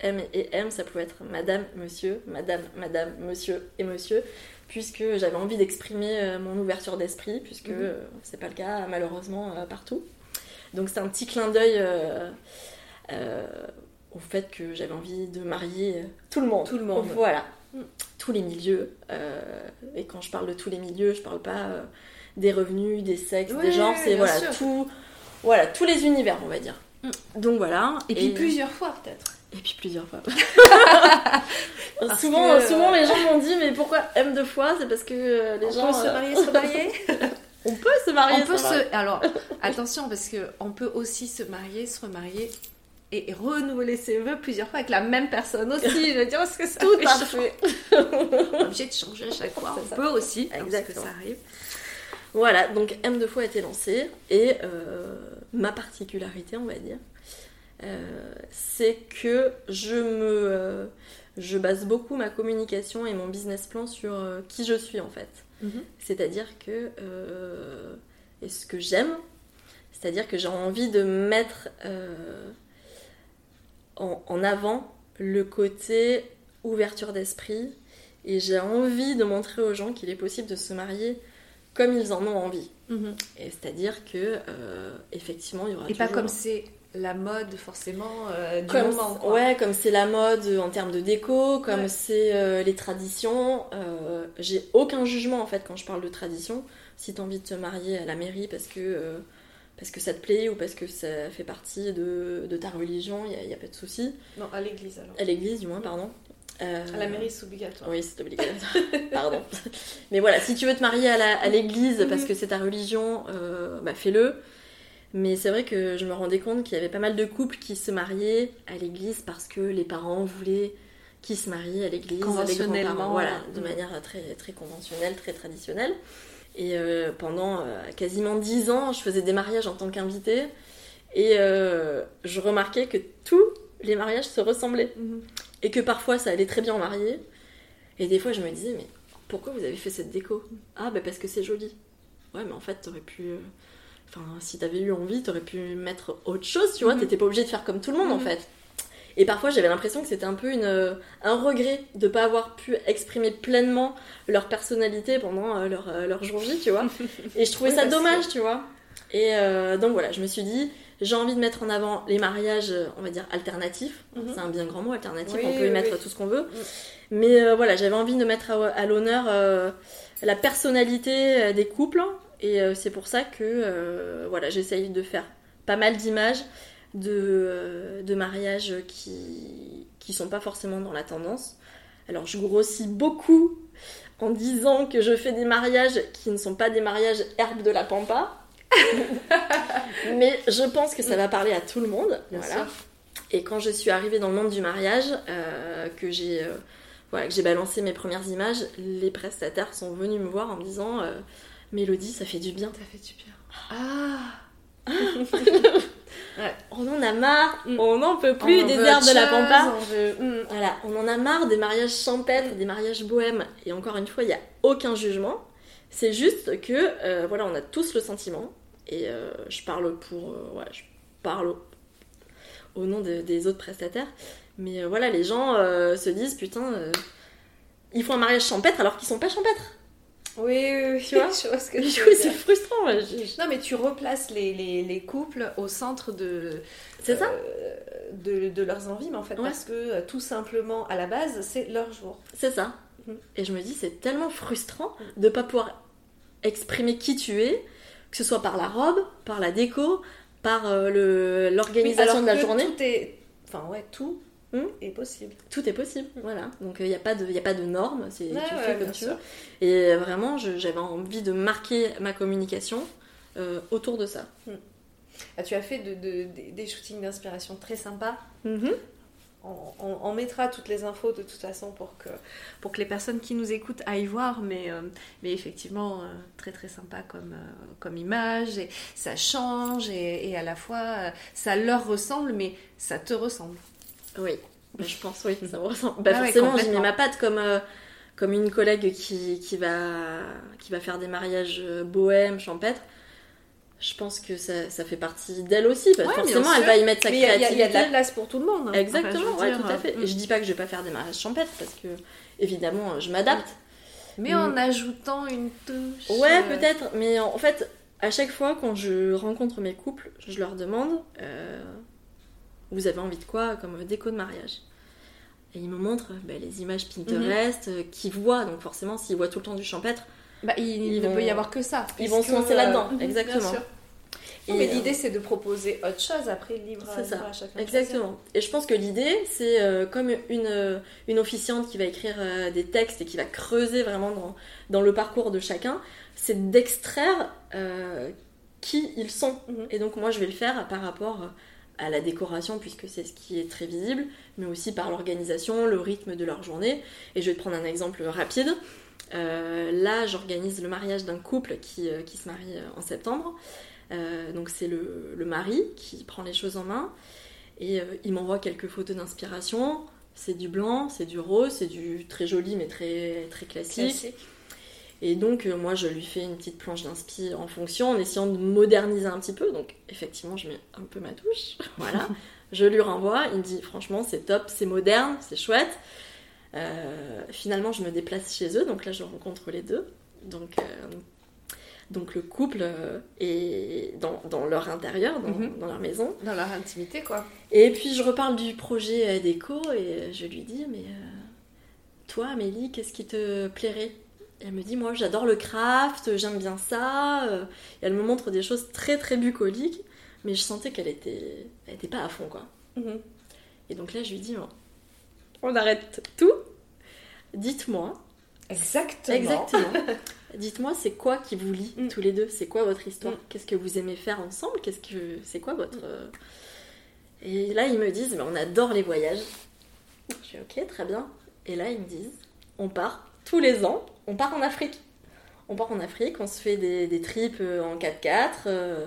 M et M, ça pouvait être madame, monsieur, madame, madame, monsieur et monsieur, puisque j'avais envie d'exprimer euh, mon ouverture d'esprit, puisque euh, c'est pas le cas malheureusement euh, partout. Donc c'est un petit clin d'œil au fait que j'avais envie de marier tout le monde. Tout le monde. Voilà. Mm. Tous les milieux. et quand je parle de tous les milieux, je parle pas des revenus, des sexes, des genres, c'est voilà, tout, voilà, tous les univers, on va dire. Mm. Donc voilà. Et puis plusieurs fois peut-être. Et puis plusieurs fois. souvent, souvent les gens m'ont dit mais pourquoi M deux fois? C'est parce que euh, les gens. On peut se marier, se marier? On peut se marier, on peut se... Alors attention parce que on peut aussi se marier, se remarier et renouveler ses vœux plusieurs fois avec la même personne aussi. Je veux dire, parce que ça Tout à fait. obligé de changer à chaque fois. On peut aussi, Exactement. ça arrive. Voilà, donc M deux fois a été lancé et euh, ma particularité, on va dire, c'est que je me je base beaucoup ma communication et mon business plan sur qui je suis en fait. Mhm. C'est-à-dire que et ce que j'aime, c'est-à-dire que j'ai envie de mettre en, avant le côté ouverture d'esprit et j'ai envie de montrer aux gens qu'il est possible de se marier comme ils en ont envie. Mhm. Et c'est-à-dire que euh, effectivement, il y aura et pas comme c'est la mode forcément euh, du comme moment. Ouais, comme c'est la mode en termes de déco, comme c'est euh, les traditions. j'ai aucun jugement en fait quand je parle de tradition. Si tu as envie de te marier à la mairie parce que parce que ça te plaît ou parce que ça fait partie de, de ta religion, il n'y a, pas de souci. Non, à l'église alors. À l'église, du moins, pardon. Euh... À la mairie, c'est obligatoire. Oui, c'est obligatoire. pardon. Mais voilà, si tu veux te marier à l'église parce mhm. que c'est ta religion, euh, bah fais-le. Mais c'est vrai que je me rendais compte qu'il y avait pas mal de couples qui se mariaient à l'église parce que les parents voulaient qu'ils se marient à l'église. Conventionnellement. Voilà, de manière très, très conventionnelle, très traditionnelle. Et euh, pendant euh, quasiment dix ans, je faisais des mariages en tant qu'invitée. Et euh, je remarquais que tous les mariages se ressemblaient. Mhm. Et que parfois ça allait très bien en mariée. Et des fois je me disais, mais pourquoi vous avez fait cette déco? Ah, bah parce que c'est joli. Ouais, mais en fait, t'aurais pu. Enfin, si t'avais eu envie, t'aurais pu mettre autre chose, tu vois. Mhm. T'étais pas obligé de faire comme tout le monde en mhm. fait. Et parfois, j'avais l'impression que c'était un peu une, un regret de ne pas avoir pu exprimer pleinement leur personnalité pendant euh, leur, euh, leur jour J, tu vois. Et je trouvais ça dommage, tu vois. Et euh, donc voilà, je me suis dit, j'ai envie de mettre en avant les mariages, on va dire, alternatifs. Mhm. C'est un bien grand mot, alternatif, on peut y mettre tout ce qu'on veut. Mais voilà, j'avais envie de mettre à, l'honneur la personnalité des couples. Et c'est pour ça que voilà, j'essaye de faire pas mal d'images de, de mariages qui, qui sont pas forcément dans la tendance. Alors je grossis beaucoup en disant que je fais des mariages qui ne sont pas des mariages herbes de la pampa. Mais je pense que ça va parler à tout le monde. voilà. Et quand je suis arrivée dans le monde du mariage, euh, que j'ai euh, voilà, que j'ai balancé mes premières images, les prestataires sont venus me voir en me disant euh, Mélodie, ça fait du bien. Ça fait du bien. Ah On en a marre, mm. on n'en peut plus des herbes de la pampa. On mm. Voilà, on en a marre des mariages champêtres, des mariages bohèmes. Et encore une fois, il n'y a aucun jugement. C'est juste que, euh, voilà, on a tous le sentiment. Et euh, je parle pour, euh, ouais, je parle au, nom des autres prestataires. Mais voilà, les gens se disent, putain, ils font un mariage champêtre alors qu'ils sont pas champêtres. Oui, oui, tu vois, je vois ce que tu c'est frustrant. Non, mais tu replaces les, les, les couples au centre de. C'est ça euh, de, de, leurs envies, mais en fait, parce que euh, tout simplement, à la base, c'est leur jour. C'est ça. Mm. Et je me dis, c'est tellement frustrant de pas pouvoir exprimer qui tu es, que ce soit par la robe, par la déco, par euh, l'organisation de la journée. Tout est. Enfin, ouais, tout Hmm est possible. Tout est possible, voilà. Donc il n'y a, pas de, a pas de normes, c'est tu fais comme tu veux. Et vraiment, j'avais envie de marquer ma communication euh, autour de ça. Hmm. Ah, tu as fait de, des shootings d'inspiration très sympas. Mm-hmm. On, mettra toutes les infos de toute façon pour que, pour que les personnes qui nous écoutent aillent voir, mais, euh, mais effectivement, euh, très très sympa comme, comme image, et ça change, et, et à la fois ça leur ressemble, mais ça te ressemble. Oui, je pense, oui, ça me ressemble. Bah, ah forcément, j'ai mis ma patte comme, euh, comme une collègue qui, qui, va, qui va faire des mariages euh, bohèmes, champêtres. Je pense que ça, ça fait partie d'elle aussi, parce que forcément, elle va y mettre sa créativité. Il y, a de la place pour tout le monde. Hein. Exactement, tout à fait. Et euh, je dis pas que je vais pas faire des mariages champêtres, parce que, évidemment, je m'adapte. Mais en ajoutant une touche. Ouais, peut-être, mais en fait, à chaque fois, quand je rencontre mes couples, je leur demande vous avez envie de quoi comme déco de mariage Et il me montre bah, les images Pinterest euh, qu'ils voient, donc forcément s'ils voient tout le temps du champêtre, bah, il, ne peut y avoir que ça. Ils vont se lancer là-dedans, euh, exactement. mais l'idée, c'est de proposer autre chose après le livre, à, ça. à chacun. Exactement. Et je pense que l'idée, c'est euh, comme une, une officiante qui va écrire des textes et qui va creuser vraiment dans, dans le parcours de chacun, c'est d'extraire qui ils sont. Mhm. Et donc, moi, je vais le faire par rapport à la décoration puisque c'est ce qui est très visible, mais aussi par l'organisation, le rythme de leur journée. Et je vais te prendre un exemple rapide. Euh, là, j'organise le mariage d'un couple qui, euh, qui, se marie euh, en septembre. donc c'est le, le, mari qui prend les choses en main. Et il m'envoie quelques photos d'inspiration. C'est du blanc, c'est du rose, c'est du très joli mais très, très classique. Et donc, moi, je lui fais une petite planche d'inspi en fonction, en essayant de moderniser un petit peu. Donc, effectivement, je mets un peu ma touche. Voilà. je lui renvoie. Il me dit, franchement, c'est top, c'est moderne, c'est chouette. Euh, finalement, je me déplace chez eux, donc là, je rencontre les deux. Donc, euh, donc le couple euh, est dans, dans, leur intérieur, dans, mhm. dans, leur maison. Dans leur intimité, quoi. Et puis, je reparle du projet déco et je lui dis, mais toi, Amélie, qu'est-ce qui te plairait? Elle me dit, moi, j'adore le craft, j'aime bien ça. Et elle me montre des choses très, très bucoliques, mais je sentais qu'elle était, elle était pas à fond, quoi. Mhm. Et donc là, je lui dis, on arrête tout. Dites-moi. Exactement. Exactement. Dites-moi, c'est quoi qui vous lie mm. tous les deux? C'est quoi votre histoire? Mm. Qu'est-ce que vous aimez faire ensemble? Qu'est-ce que c'est quoi votre mm. Et là, ils me disent, mais on adore les voyages. Je suis ok, très bien. Et là, ils me disent, on part tous les ans, on part en Afrique. On part en Afrique, on se fait des, des trips euh, en 4x4. Euh,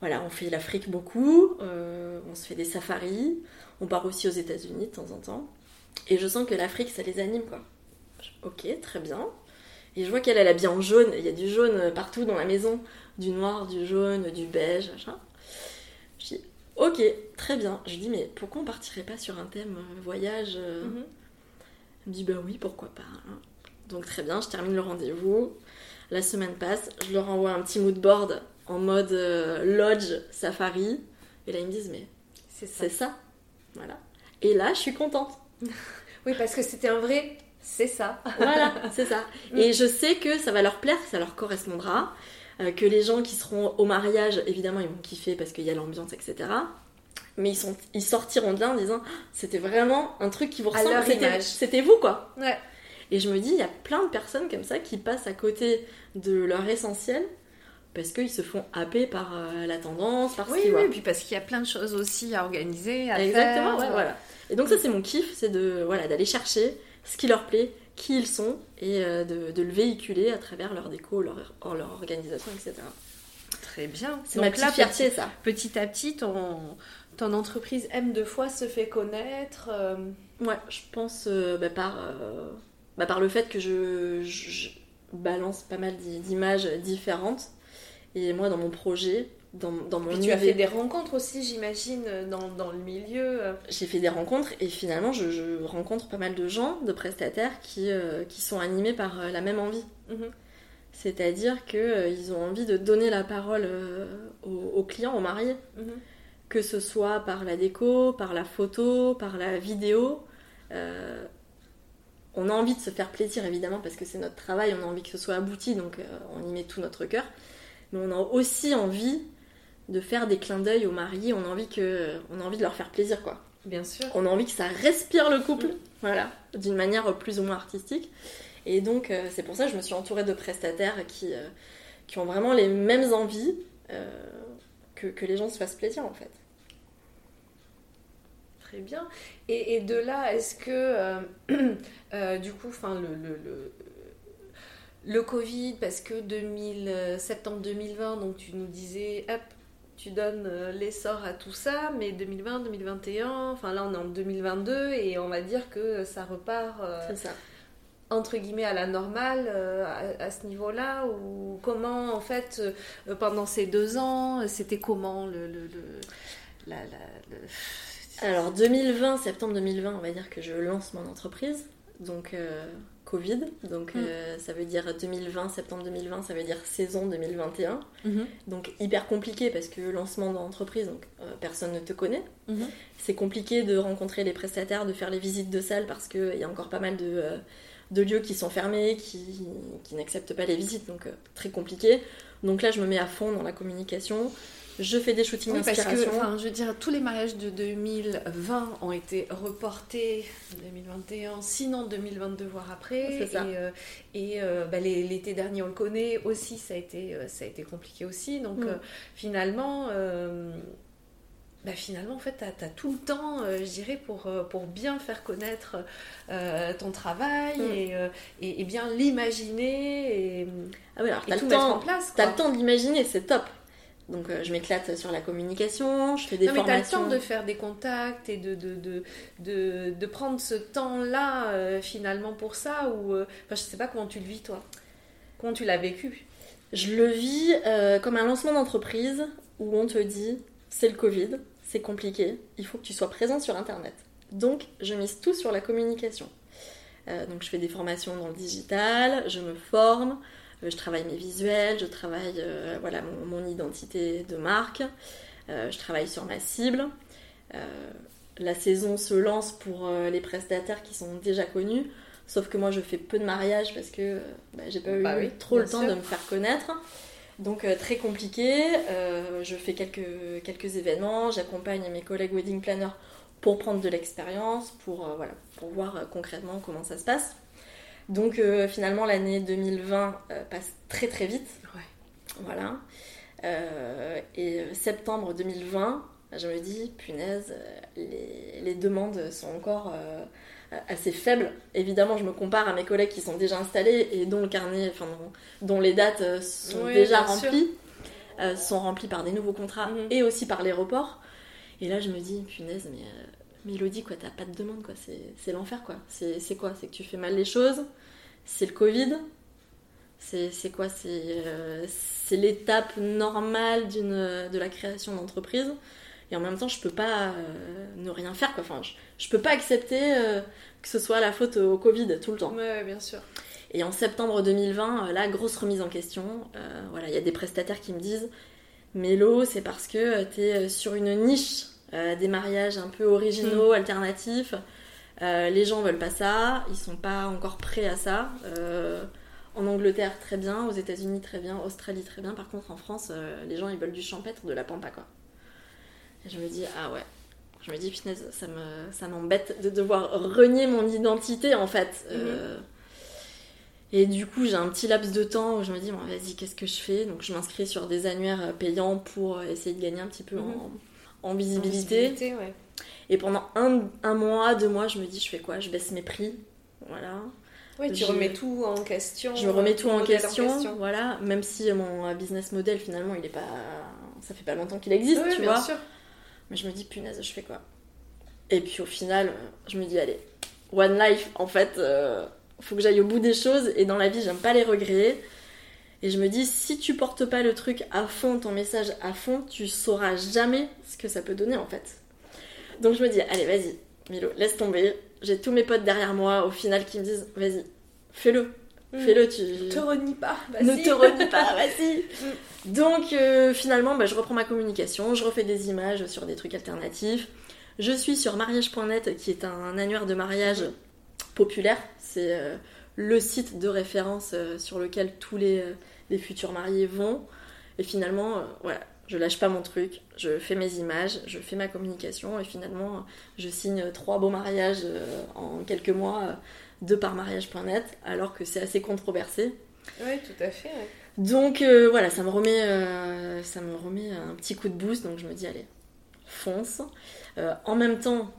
voilà, on fait l'Afrique beaucoup, euh, on se fait des safaris, on part aussi aux États-Unis de temps en temps. Et je sens que l'Afrique, ça les anime, quoi. Ok, très bien. Et je vois qu'elle, elle bien en jaune. Il y a du jaune partout dans la maison. Du noir, du jaune, du beige, machin. Je dis, ok, très bien. Je dis, mais pourquoi on partirait pas sur un thème voyage mhm. Elle me dit, bah oui, pourquoi pas. Hein. Donc très bien, je termine le rendez-vous. La semaine passe, je leur envoie un petit mood board en mode euh, lodge safari. Et là, ils me disent, mais c'est ça. Voilà. Et là, je suis contente. oui, parce que c'était un vrai c'est ça. voilà, c'est ça. Mm. Et je sais que ça va leur plaire, ça leur correspondra. Euh, que les gens qui seront au mariage, évidemment, ils vont kiffer parce qu'il y a l'ambiance, etc. Mais ils, sont, ils sortiront de là en disant c'était vraiment un truc qui vous ressemble. C'était vous, quoi. Ouais. Et je me dis, il y a plein de personnes comme ça qui passent à côté de leur essentiel parce qu'ils se font happer par euh, la tendance, par oui, ce Oui, puis parce qu'il y a plein de choses aussi à organiser, à Exactement, faire. voilà. Et donc ça c'est mon kiff, c'est de voilà d'aller chercher ce qui leur plaît, qui ils sont, et euh, de, le véhiculer à travers leur déco, leur, leur organisation, etc. Très bien. C'est ma petite fierté, ça. Petit à petit, ton, ton entreprise M de fois se fait connaître. Euh, ouais, je pense bah, par, bah, par le fait que je, je balance pas mal d'images différentes. Et moi, dans mon projet, dans, dans mon tu as fait des rencontres aussi, j'imagine, dans, dans, le milieu. J'ai fait des rencontres et finalement, je, rencontre pas mal de gens, de prestataires qui, euh, qui sont animés par euh, la même envie. Mhm. C'est-à-dire qu'ils euh, ils ont envie de donner la parole aux, clients, aux mariés. Mhm. Que ce soit par la déco, par la photo, par la vidéo. On a envie de se faire plaisir évidemment parce que c'est notre travail, on a envie que ce soit abouti, donc on y met tout notre cœur. Mais on a aussi envie de faire des clins d'œil aux mariés, on a envie que on a envie de leur faire plaisir quoi. Bien sûr. On a envie que ça respire le couple, voilà, d'une manière plus ou moins artistique. Et donc euh, c'est pour ça que je me suis entourée de prestataires qui, euh, qui ont vraiment les mêmes envies euh, que, que, les gens se fassent plaisir en fait. Très bien. Et, et de là, est-ce que du coup, enfin le, le, le le Covid, parce que 2000, septembre 2020, donc tu nous disais, hop, tu donnes euh, l'essor à tout ça, mais 2020, 2021, enfin là on est en 2022 et on va dire que ça repart euh, entre guillemets à la normale euh, à, ce niveau-là ou comment en fait pendant ces deux ans c'était comment le, le, la, alors 2020 septembre 2020 on va dire que je lance mon entreprise donc Covid, donc mm. euh, ça veut dire 2020, septembre 2020, ça veut dire saison 2021. Mm-hmm. Donc hyper compliqué parce que lancement d'entreprise, donc euh, personne ne te connaît. Mm-hmm. C'est compliqué de rencontrer les prestataires, de faire les visites de salle parce qu'il y a encore pas mal de, euh, de, lieux qui sont fermés, qui, qui n'acceptent pas les visites, donc très compliqué. Donc là, je me mets à fond dans la communication je fais des shootings oui, Parce que, je veux dire, tous les mariages de 2020 ont été reportés 2021, sinon 2022 voire après. Ça. Et, euh, et euh, bah, l'été dernier, on le connaît aussi, ça a été, euh, ça a été compliqué aussi. Donc mm. finalement. Bah finalement, en fait, tu as, tout le temps, je dirais, pour, pour bien faire connaître ton travail mm. et, et, bien l'imaginer et, ah oui, alors, tout mettre en place. Tu as le temps d'imaginer, c'est top. Donc je m'éclate sur la communication, je fais des non, formations. Mais t'as le temps de faire des contacts et de, de, de, de, de prendre ce temps-là finalement pour ça ou enfin, je sais pas comment tu le vis toi. Comment tu l'as vécu? Je le vis comme un lancement d'entreprise où on te dit c'est le Covid, c'est compliqué, il faut que tu sois présent sur Internet. Donc, je mise tout sur la communication. Euh, donc, je fais des formations dans le digital, je me forme, euh, je travaille mes visuels, je travaille euh, voilà, mon, identité de marque, je travaille sur ma cible. la saison se lance pour les prestataires qui sont déjà connus, sauf que moi, je fais peu de mariages parce que bah, j'ai pas bah eu trop le temps de me faire connaître. Donc très compliqué, je fais quelques, quelques événements, j'accompagne mes collègues wedding planners pour prendre de l'expérience, pour, euh, voilà, pour voir euh, concrètement comment ça se passe. Donc euh, finalement l'année 2020 passe très très vite. Voilà. et septembre 2020, je me dis, punaise, les, les demandes sont encore assez faibles. Évidemment, je me compare à mes collègues qui sont déjà installés et dont le carnet, enfin, dont, les dates sont déjà remplies, sont remplies par des nouveaux contrats mhm. et aussi par les reports. Et là, je me dis, punaise, mais euh, Mélodie, quoi, t'as pas de demande, quoi. C'est l'enfer, quoi. C'est quoi? C'est que tu fais mal les choses? C'est le Covid C'est quoi? Euh, C'est l'étape normale de la création d'entreprise. Et en même temps, je peux pas euh, ne rien faire, quoi. Enfin, je, peux pas accepter que ce soit la faute au Covid tout le temps. Ouais, bien sûr. Et en septembre 2020, là, grosse remise en question. voilà, il y a des prestataires qui me disent Mélo, c'est parce que tu es sur une niche euh, des mariages un peu originaux, mm. alternatifs. Euh, les gens veulent pas ça, ils sont pas encore prêts à ça. Euh, en Angleterre, très bien, aux États-Unis, très bien, Australie, très bien. Par contre, en France, les gens ils veulent du champêtre, de la pampa quoi. Et je me dis, ah ouais, je me dis, punaise, ça, me, ça m'embête de devoir renier mon identité en fait. Mm-hmm. et du coup, j'ai un petit laps de temps où je me dis, bon, vas-y, qu'est-ce que je fais? Donc, je m'inscris sur des annuaires payants pour essayer de gagner un petit peu en, mm-hmm en visibilité. Et pendant un, mois, deux mois, je me dis, je fais quoi? Je baisse mes prix. Voilà. Oui, tu remets tout en question. Je remets tout en question, voilà. Même si mon business model, finalement, il est pas. Ça fait pas longtemps qu'il existe, tu vois. Mais je me dis, punaise, je fais quoi? Et puis au final, je me dis, allez, one life, en fait, euh, faut que j'aille au bout des choses. Et dans la vie, j'aime pas les regrets. Et je me dis, si tu portes pas le truc à fond, ton message à fond, tu sauras jamais ce que ça peut donner en fait. Donc je me dis, allez, vas-y, Milo, laisse tomber. J'ai tous mes potes derrière moi au final qui me disent, vas-y, fais-le. Mm. Fais-le, tu. Ne te renie pas, Ne te renie pas, vas-y. Mm. Donc euh, finalement, bah, je reprends ma communication, je refais des images sur des trucs alternatifs. Je suis sur mariage.net qui est un annuaire de mariage populaire. C'est. Euh, le site de référence euh, sur lequel tous les, les, futurs mariés vont. Et finalement, voilà, je lâche pas mon truc, je fais mes images, je fais ma communication et finalement, je signe trois beaux mariages en quelques mois de par mariage.net, alors que c'est assez controversé. Oui, tout à fait. Donc voilà, ça me remet, ça me remet un petit coup de boost. Donc je me dis allez, fonce. en même temps,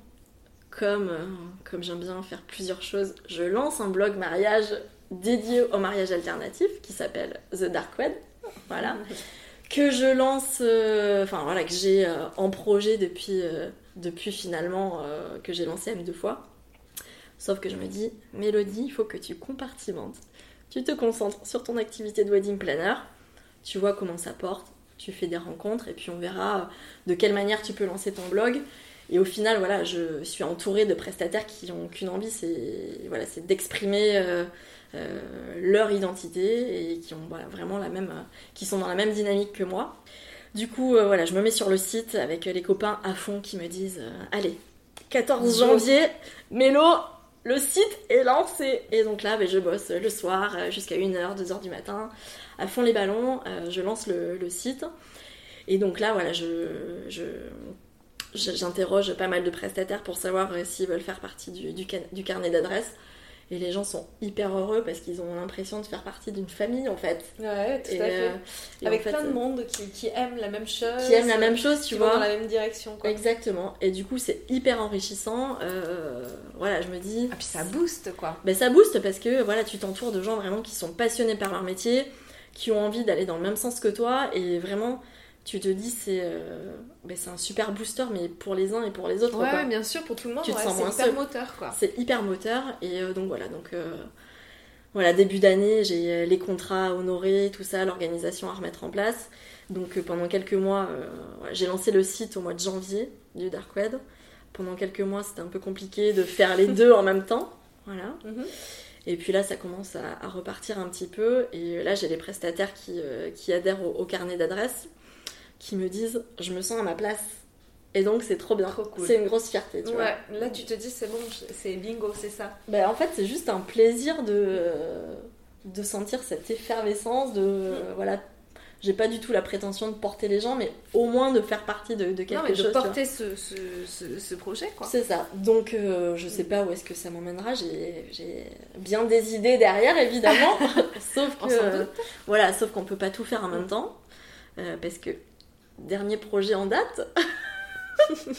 comme, euh, comme j'aime bien faire plusieurs choses, je lance un blog mariage dédié au mariage alternatif qui s'appelle The Dark Web. Voilà. que je lance, euh, enfin voilà, que j'ai euh, en projet depuis, depuis finalement que j'ai lancé M deux fois. Sauf que je me dis, Mélodie, il faut que tu compartimentes. Tu te concentres sur ton activité de wedding planner, tu vois comment ça porte, tu fais des rencontres et puis on verra de quelle manière tu peux lancer ton blog. Et au final, voilà, je suis entourée de prestataires qui ont qu'une envie, c'est voilà, d'exprimer euh, euh, leur identité et qui ont voilà, vraiment la même, qui sont dans la même dynamique que moi. Du coup, euh, voilà, je me mets sur le site avec les copains à fond qui me disent, allez, 14 janvier, Mélo, le site est lancé. Et donc là, ben, je bosse le soir jusqu'à 1h, 2h du matin, à fond les ballons, je lance le, le, site. Et donc là, voilà, je, je j'interroge pas mal de prestataires pour savoir euh, s'ils veulent faire partie du, du, carnet d'adresses. Et les gens sont hyper heureux parce qu'ils ont l'impression de faire partie d'une famille en fait. Ouais, tout à fait. Euh, Avec plein de monde qui, qui, aime la même chose. Qui aime la même chose, tu vois. dans la même direction. Quoi. Exactement. Et du coup, c'est hyper enrichissant. Euh, voilà, je me dis. Ah, puis ça booste quoi. Ben, ça booste parce que voilà, tu t'entoures de gens vraiment qui sont passionnés par leur métier, qui ont envie d'aller dans le même sens que toi et vraiment tu te dis c'est euh, ben, c'est un super booster, mais pour les uns et pour les autres. Ouais, quoi. bien sûr, pour tout le monde, Tu te ouais, sens c'est moins hyper seul. moteur, quoi. C'est hyper moteur et euh, donc voilà donc euh, voilà début d'année j'ai euh, les contrats à honorer tout ça l'organisation à remettre en place donc euh, pendant quelques mois j'ai lancé le site au mois de janvier du dark web pendant quelques mois c'était un peu compliqué de faire les deux en même temps voilà Mhm. et puis là ça commence à, à repartir un petit peu et là j'ai les prestataires qui, qui adhèrent au, au carnet d'adresses qui me disent je me sens à ma place et donc c'est trop bien cool. c'est une grosse fierté tu vois Ouais, là tu te dis c'est bon, c'est bingo, c'est ça. ben, en fait, c'est juste un plaisir de, de sentir cette effervescence, de... Mm. Voilà, j'ai pas du tout la prétention de porter les gens, mais au moins de faire partie de, de quelque non, mais chose. de porter ce, ce, ce, ce projet, quoi. C'est ça. Donc, euh, je sais pas où est-ce que ça m'emmènera. J'ai bien des idées derrière, évidemment. sauf que... doute. voilà, sauf qu'on peut pas tout faire en même temps. euh, parce que, dernier projet en date...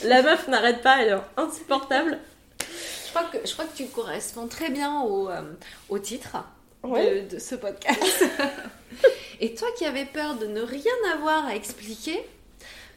La meuf n'arrête pas, elle est insupportable. Je crois, que, je crois que tu corresponds très bien au, euh, au titre Ouais. de, de ce podcast. Et toi qui avais peur de ne rien avoir à expliquer,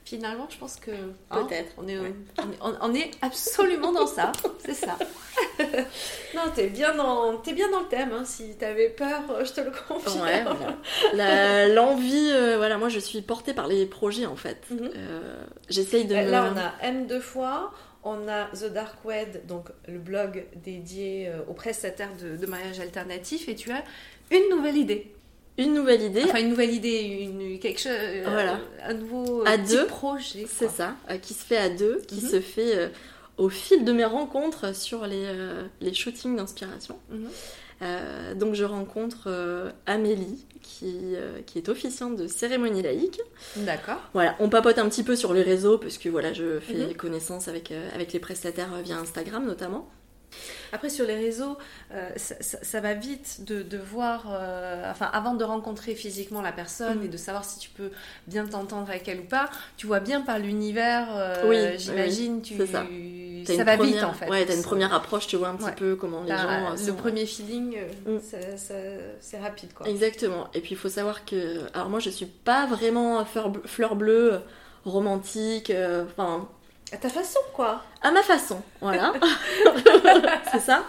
finalement, je pense que. hein, Peut-être, on, est, ouais. on, est- on- on est absolument dans ça. C'est ça. non, t'es bien, dans, t'es bien dans le thème. hein. Si t'avais peur, je te le confirme. Ouais, voilà. L'envie, euh, voilà, moi je suis portée par les projets en fait. Euh, J'essaye de. me- Là, on a M deux fois. On a The Dark Web, donc le blog dédié euh, aux prestataires de, de mariage alternatif, et tu as une nouvelle idée. une nouvelle idée. Enfin, une nouvelle idée, une, quelque chose, Voilà. un nouveau À petit deux, projet. C'est ça, euh, qui se fait à deux, qui Mhm. se fait euh, au fil de mes rencontres sur les, euh, les shootings d'inspiration. Mhm. Euh, donc je rencontre euh, Amélie, qui, qui est officiante de cérémonie laïque. D'accord. Voilà, on papote un petit peu sur les réseaux, parce que voilà, je fais Mhm. connaissance avec, avec les prestataires via Instagram notamment. Après, sur les réseaux, euh, ça, ça- ça va vite de, de voir, euh, enfin, avant de rencontrer physiquement la personne Mhm. et de savoir si tu peux bien t'entendre avec elle ou pas, tu vois bien par l'univers, euh, Oui, j'imagine, tu... c'est ça. Va première- vite en fait. Ouais, t'as une première approche, tu vois un petit Ouais. peu comment les gens. euh, le sont- premier feeling, euh, Mm. ça- ça- c'est rapide quoi. Exactement. Et puis il faut savoir que. Alors moi je suis pas vraiment fleur, ble- fleur bleue, romantique, euh, enfin. À ta façon quoi. à ma façon, voilà. c'est ça.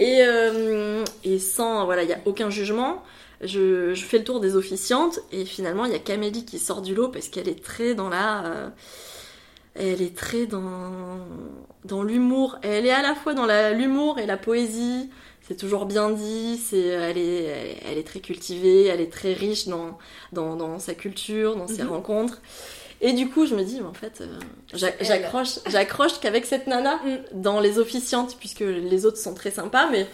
Et, euh, et sans. Voilà, il n'y a aucun jugement. Je, je fais le tour des officiantes et finalement il y a Camélie qui sort du lot parce qu'elle est très dans la. euh, elle est très dans, dans l'humour. Elle est à la fois dans l'humour et la poésie. C'est toujours bien dit. C'est, elle, est, elle, est très cultivée. Elle est très riche dans, dans, dans sa culture, dans ses Mhm. rencontres. Et du coup, je me dis, mais en fait, euh, j'accroche, j'accroche qu'avec cette nana dans les officiantes, puisque les autres sont très sympas, mais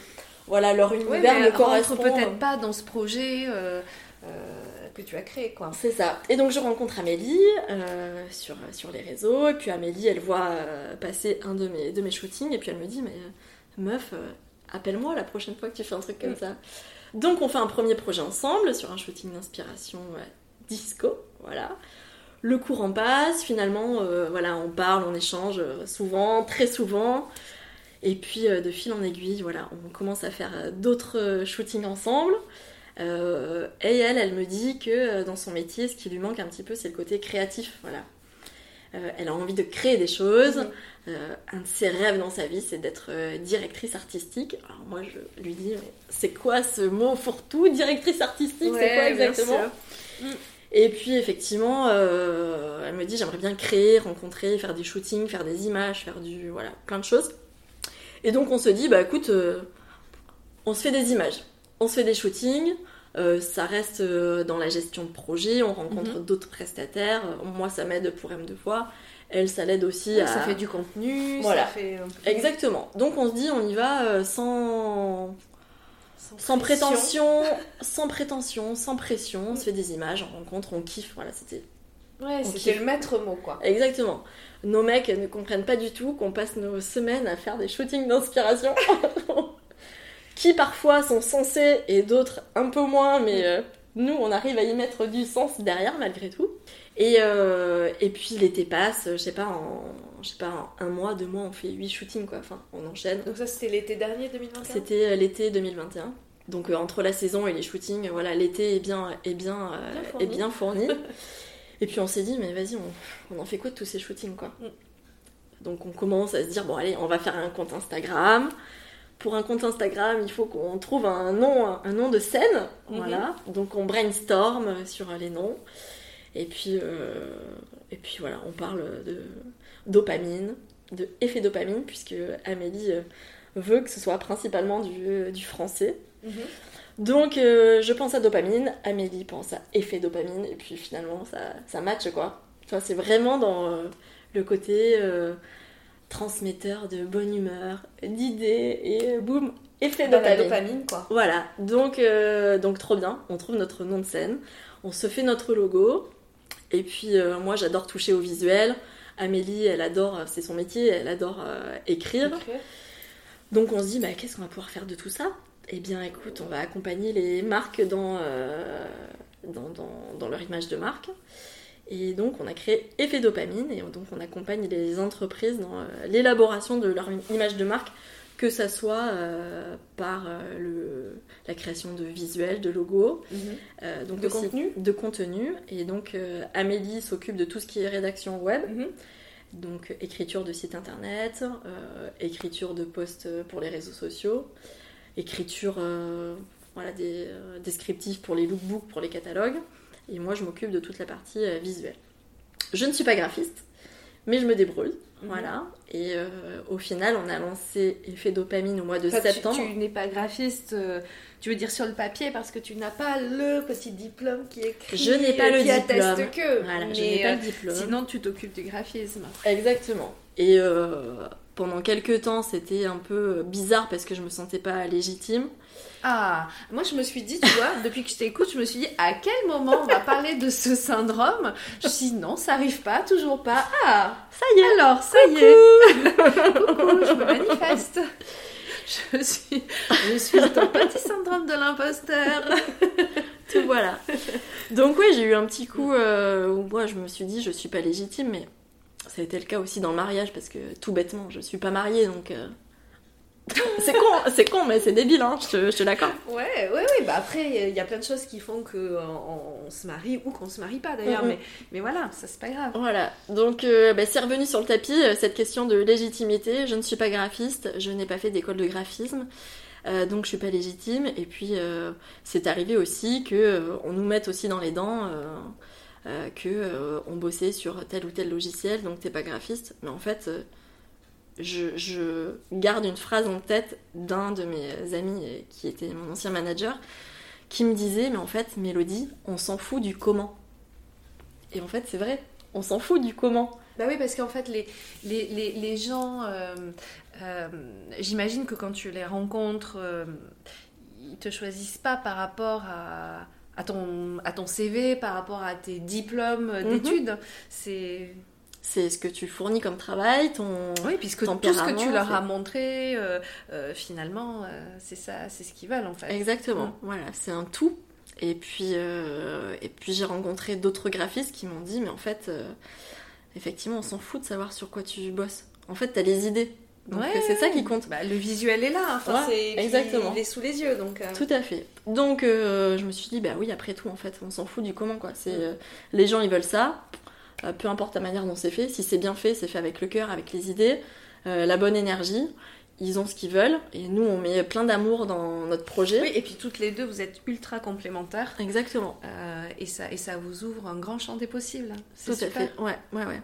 voilà, leur univers mais elle rentre correspond. peut-être pas dans ce projet euh, euh, que tu as créé quoi. C'est ça. Et donc je rencontre Amélie euh, sur, sur les réseaux, et puis Amélie, elle voit euh, passer un de mes, de mes shootings, et puis elle me dit, mais euh, meuf, appelle-moi la prochaine fois que tu fais un truc comme Mm. ça. Donc on fait un premier projet ensemble sur un shooting d'inspiration disco, voilà. Le courant passe, finalement, euh, voilà, on parle, on échange euh, souvent, très souvent. Et puis euh, de fil en aiguille, voilà, on commence à faire d'autres shootings ensemble. Euh, et elle, elle me dit que euh, dans son métier, ce qui lui manque un petit peu, c'est le côté créatif. Voilà. Euh, elle a envie de créer des choses. Euh, un de ses rêves dans sa vie, c'est d'être directrice artistique. Alors moi, je lui dis, mais c'est quoi ce mot fourre-tout Directrice artistique, c'est quoi exactement? sûr. Et puis effectivement, elle me dit, j'aimerais bien créer, rencontrer, faire des shootings, faire des images, faire du voilà, plein de choses. Et donc on se dit, bah écoute, on se fait des images, on se fait des shootings. euh, ça reste euh, dans la gestion de projet, on rencontre Mhm. d'autres prestataires. Euh, Moi, ça m'aide pour M deux fois. Elle, ça l'aide aussi à. Ça fait du contenu, Voilà. ça fait... Exactement. Donc on se dit, on y va euh, sans, prétention, sans prétention, sans pression. On se fait des images, on rencontre, on kiffe. Voilà, c'était Ouais, c'était le maître mot quoi. exactement. Nos mecs ne comprennent pas du tout qu'on passe nos semaines à faire des shootings d'inspiration, qui parfois sont sensés et d'autres un peu moins, mais euh, nous on arrive à y mettre du sens derrière malgré tout. Et, euh, et puis l'été passe, je sais pas, en je sais pas, en un mois, deux mois, on fait huit shootings quoi. Enfin, on enchaîne. Donc ça c'était l'été dernier 2021 C'était euh, l'été 2021. Donc euh, entre la saison et les shootings, voilà, l'été est bien, est bien, est bien fourni. Et puis on s'est dit, mais vas-y, on, en fait quoi de tous ces shootings, quoi? Donc on commence à se dire, bon allez, on va faire un compte Instagram. Pour un compte Instagram, il faut qu'on trouve un nom, un nom de scène. Mhm. Voilà. Donc on brainstorm sur les noms. Et puis, euh, et puis voilà, on parle de dopamine, de effet dopamine, puisque Amélie euh, veut que ce soit principalement du, du français. Donc euh, je pense à dopamine, Amélie pense à effet dopamine, et puis finalement ça, ça match quoi. Enfin, c'est vraiment dans euh, le côté euh, transmetteur de bonne humeur, d'idées, et boum, effet la dopamine. dopamine, quoi. Voilà, donc, euh, donc trop bien, on trouve notre nom de scène, on se fait notre logo, et puis euh, moi j'adore toucher au visuel, Amélie elle adore, c'est son métier, elle adore euh, écrire, donc on se dit bah, qu'est-ce qu'on va pouvoir faire de tout ça? Eh bien écoute, on va accompagner les marques dans, euh, dans, dans- dans leur image de marque, et donc on a créé Effet Dopamine, et donc on accompagne les entreprises dans euh, l'élaboration de leur image de marque que ça soit euh, par euh, le, la création de visuels, de logos, Mhm. euh, donc De aussi contenu de contenu. Et donc Amélie s'occupe de tout ce qui est rédaction web, Mhm. donc écriture de site internet, écriture de posts pour les réseaux sociaux, écriture voilà, des descriptifs pour les lookbooks, pour les catalogues. Et moi je m'occupe de toute la partie euh, visuelle. Je ne suis pas graphiste, mais je me débrouille. Mhm. Voilà. Et euh, au final, on a lancé Effet Dopamine au mois de Enfin, tu- septembre. Tu, n'es pas graphiste, euh, tu veux dire sur le papier, parce que tu n'as pas le petit diplôme qui écrit, Je n'ai pas le diplôme. que. Voilà, mais je n'ai pas euh, le diplôme. sinon, tu t'occupes du graphisme. Exactement. Et pendant quelques temps, c'était un peu bizarre parce que je me sentais pas légitime. Ah, moi je me suis dit, tu vois, depuis que je t'écoute, je me suis dit à quel moment on va parler de ce syndrome? Je me suis dit non, ça arrive pas, toujours pas. Ah, Ça y est alors ça y est, coucou, je me manifeste. Je suis, je suis ton petit syndrome de l'imposteur. Tout voilà. Donc oui, j'ai eu un petit coup euh, où moi je me suis dit je suis pas légitime, mais ça a été le cas aussi dans le mariage parce que tout bêtement, je suis pas mariée donc. euh, c'est con, c'est con, mais c'est débile, hein, je te, je te l'accorde. Ouais, ouais, ouais. Bah après, il y a plein de choses qui font qu'on on, se marie ou qu'on se marie pas d'ailleurs. Mais, mais voilà, ça c'est pas grave. Voilà, donc euh, bah, c'est revenu sur le tapis euh, cette question de légitimité. Je ne suis pas graphiste, je n'ai pas fait d'école de graphisme, euh, donc je suis pas légitime. Et puis euh, c'est arrivé aussi que euh, on nous mette aussi dans les dents euh, euh, que euh, on bossait sur tel ou tel logiciel, donc t'es pas graphiste. Mais en fait, euh, je, je garde une phrase en tête d'un de mes amis euh, qui était mon ancien manager, qui me disait mais en fait Mélodie, on s'en fout du comment. Et en fait c'est vrai, on s'en fout du comment. Bah oui, parce qu'en fait, les, les, les, les gens, euh, euh, j'imagine que quand tu les rencontres, euh, ils te choisissent pas par rapport à, à, ton, à ton CV, par rapport à tes diplômes Mhm. d'études. C'est. C'est ce que tu fournis comme travail, ton... Oui, puisque tout ce que tu leur as montré, euh, euh, finalement, euh, c'est ça, c'est ce qu'ils veulent en fait. Exactement, voilà, c'est un tout. Et puis, et puis j'ai rencontré d'autres graphistes qui m'ont dit, mais en fait, effectivement, on s'en fout de savoir sur quoi tu bosses. En fait, t'as les idées. Donc Ouais, c'est ça qui compte. Bah, le visuel est là, enfin, Ouais, exactement. Il est sous les yeux, donc. euh, Tout à fait. Donc euh, je me suis dit, bah oui, après tout, en fait, on s'en fout du comment, quoi. C'est, euh, les gens, ils veulent ça. Euh, peu importe la manière dont c'est fait. Si c'est bien fait, c'est fait avec le cœur, avec les idées, euh, la bonne énergie. Ils ont ce qu'ils veulent. Et nous, on met plein d'amour dans notre projet. Oui, et puis toutes les deux, vous êtes ultra complémentaires. Exactement. Euh, et, ça, et ça vous ouvre un grand champ des possibles. C'est Tout à fait. Ouais, ouais, ouais.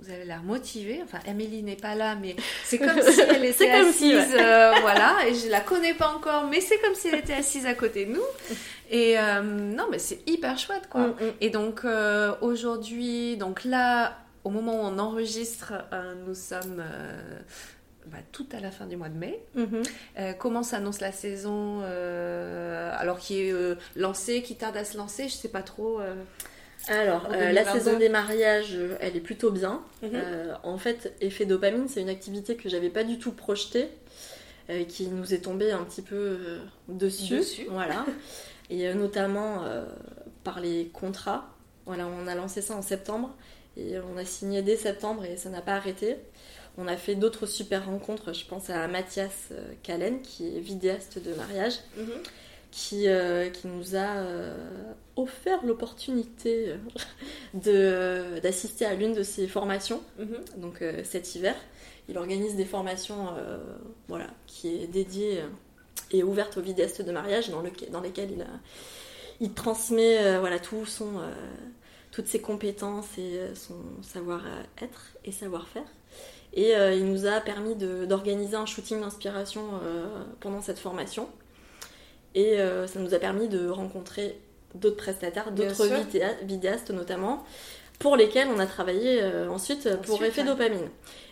Vous avez l'air motivée. Enfin, Amélie n'est pas là, mais c'est comme si elle était assise. si, ouais. euh, voilà, et je la connais pas encore, mais c'est comme si elle était assise à côté de nous. Et euh, non, mais c'est hyper chouette, quoi. Mm, mm. Et donc euh, aujourd'hui, donc là, au moment où on enregistre, euh, nous sommes bah, tout à la fin du mois de mai. Euh, comment s'annonce la saison euh, alors qui est euh, lancée, qui tarde à se lancer, je sais pas trop. Alors, euh, la 2022. saison des mariages, euh, elle est plutôt bien. Mhm. Euh, en fait, effet dopamine, c'est une activité que j'avais pas du tout projetée, euh, qui nous est tombée un petit peu dessus. Dessus. Voilà. Et notamment par les contrats. Voilà, on a lancé ça en septembre et on a signé dès septembre et ça n'a pas arrêté. On a fait d'autres super rencontres. Je pense à Mathias Callen, qui est vidéaste de mariage, qui, euh, qui nous a euh, offert l'opportunité de- d'assister à l'une de ses formations, Mhm. donc euh, cet hiver. Il organise des formations euh, voilà, qui est dédiée euh, et ouverte aux vidéastes de mariage, dans, lequel- dans lesquelles il, transmet euh, voilà, tout son, euh, toutes ses compétences et euh, son savoir-être et savoir-faire. Et euh, il nous a permis d'organiser un shooting d'inspiration euh, pendant cette formation. Et euh, ça nous a permis de rencontrer d'autres prestataires, d'autres vidéastes notamment, pour lesquels on a travaillé euh, ensuite pour effet ouais. dopamine.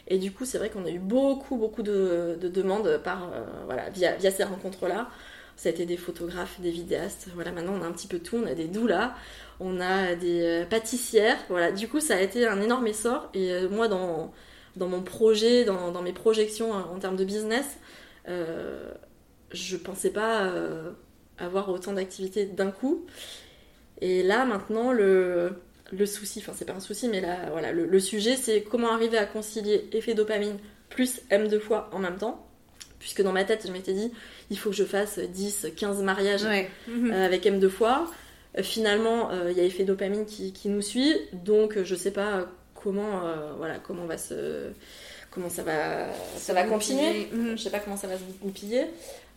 Et du coup, c'est vrai qu'on a eu beaucoup, beaucoup de, de demandes par, euh, voilà, via, via ces rencontres-là. Ça a été des photographes, des vidéastes. Voilà, maintenant on a un petit peu tout. On a des doulas, on a des pâtissières. Voilà, du coup, ça a été un énorme essor. Et moi, dans, dans mon projet, dans, dans mes projections en termes de business, euh, je pensais pas euh, avoir autant d'activités d'un coup. Et là, maintenant, le, le souci, enfin, c'est pas un souci, mais là, voilà, le, le sujet, c'est comment arriver à concilier effet dopamine plus M deux fois en même temps. Puisque dans ma tête, je m'étais dit, il faut que je fasse 10, 15 mariages Ouais. Mhm. euh, avec M deux fois. Euh, finalement, euh, il y a effet dopamine qui, qui nous suit, donc euh, je sais pas comment, euh, voilà, comment va se, comment ça va, ça va continuer? Mhm. Je sais pas comment ça va se goupiller.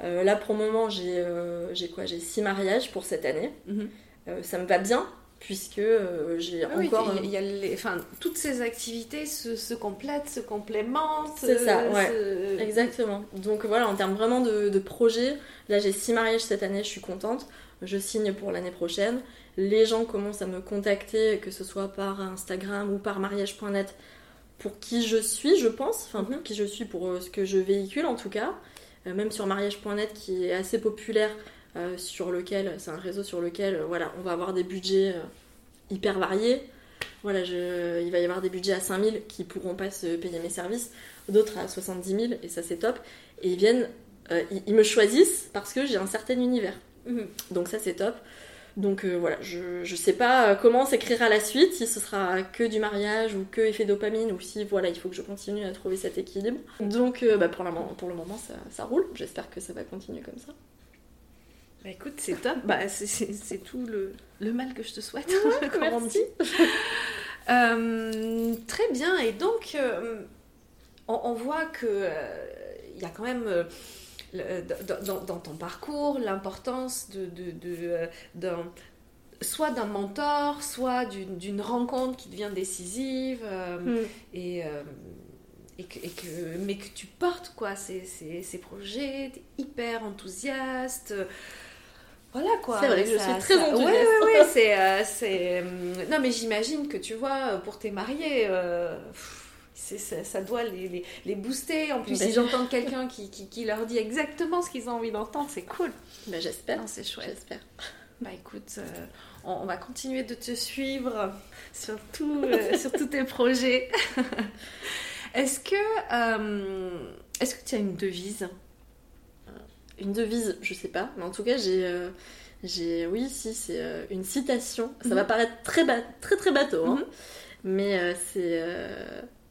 Euh, là, pour le moment, j'ai, euh, quoi? J'ai six mariages pour cette année. Mhm. Euh, ça me va bien puisque euh, j'ai Ah oui, encore. il y a- il y a les- enfin, toutes ces activités se, se complètent, se complémentent. C'est ça, ouais. se- Exactement. Donc voilà, en termes vraiment de, de projet, là j'ai six mariages cette année, je suis contente. Je signe pour l'année prochaine. Les gens commencent à me contacter, que ce soit par Instagram ou par mariage.net, pour qui je suis, je pense. Enfin, pour Mhm. qui je suis, pour euh, ce que je véhicule en tout cas. Euh, même sur mariage.net qui est assez populaire, euh, sur lequel, c'est un réseau sur lequel, voilà, on va avoir des budgets hyper variés. Voilà, je- il va y avoir des budgets à 5000 qui pourront pas se payer mes services, d'autres à 70 000, et ça c'est top. Et ils viennent, ils, ils me choisissent parce que j'ai un certain univers. Mhm. Donc ça c'est top. Donc euh, voilà, je, je sais pas euh, comment s'écrira la suite, si ce sera que du mariage ou que effet dopamine, ou si voilà, il faut que je continue à trouver cet équilibre. Donc euh, bah, pour, le moment, pour le moment ça, ça roule, j'espère que ça va continuer comme ça. Bah écoute, c'est top. Bah, c'est- tout le, le mal que je te souhaite. comme on dit. Euh, très bien. Et donc, on, on voit que il y a quand même le- dans, ton parcours l'importance de, de, de, euh, soit d'un mentor, soit d'une rencontre qui devient décisive. euh, et, euh, et, que, et que- mais que tu portes quoi ces, ces, ces projets, t'es hyper enthousiaste. Voilà quoi. C'est vrai que je Ça- suis très ça- enthousiaste. Ouais, ouais, ouais, c'est. Non, mais j'imagine que tu vois, pour tes mariés. euh, pff, ça, ça doit les, les, les booster. En plus, Ben, si j'entends quelqu'un qui, qui, qui leur dit exactement ce qu'ils ont envie d'entendre, c'est cool. Bah, j'espère. C'est chouette. J'espère. Bah écoute, euh, on, on va continuer de te suivre sur, tout, euh, sur tous tes projets. Est-ce que euh, est-ce que tu as une devise? Une devise, je sais pas, mais en tout cas, j'ai. j'ai oui, si, c'est une citation. Ça Mhm. va paraître très, ba- très, très bateau, hein, Mhm. mais c'est.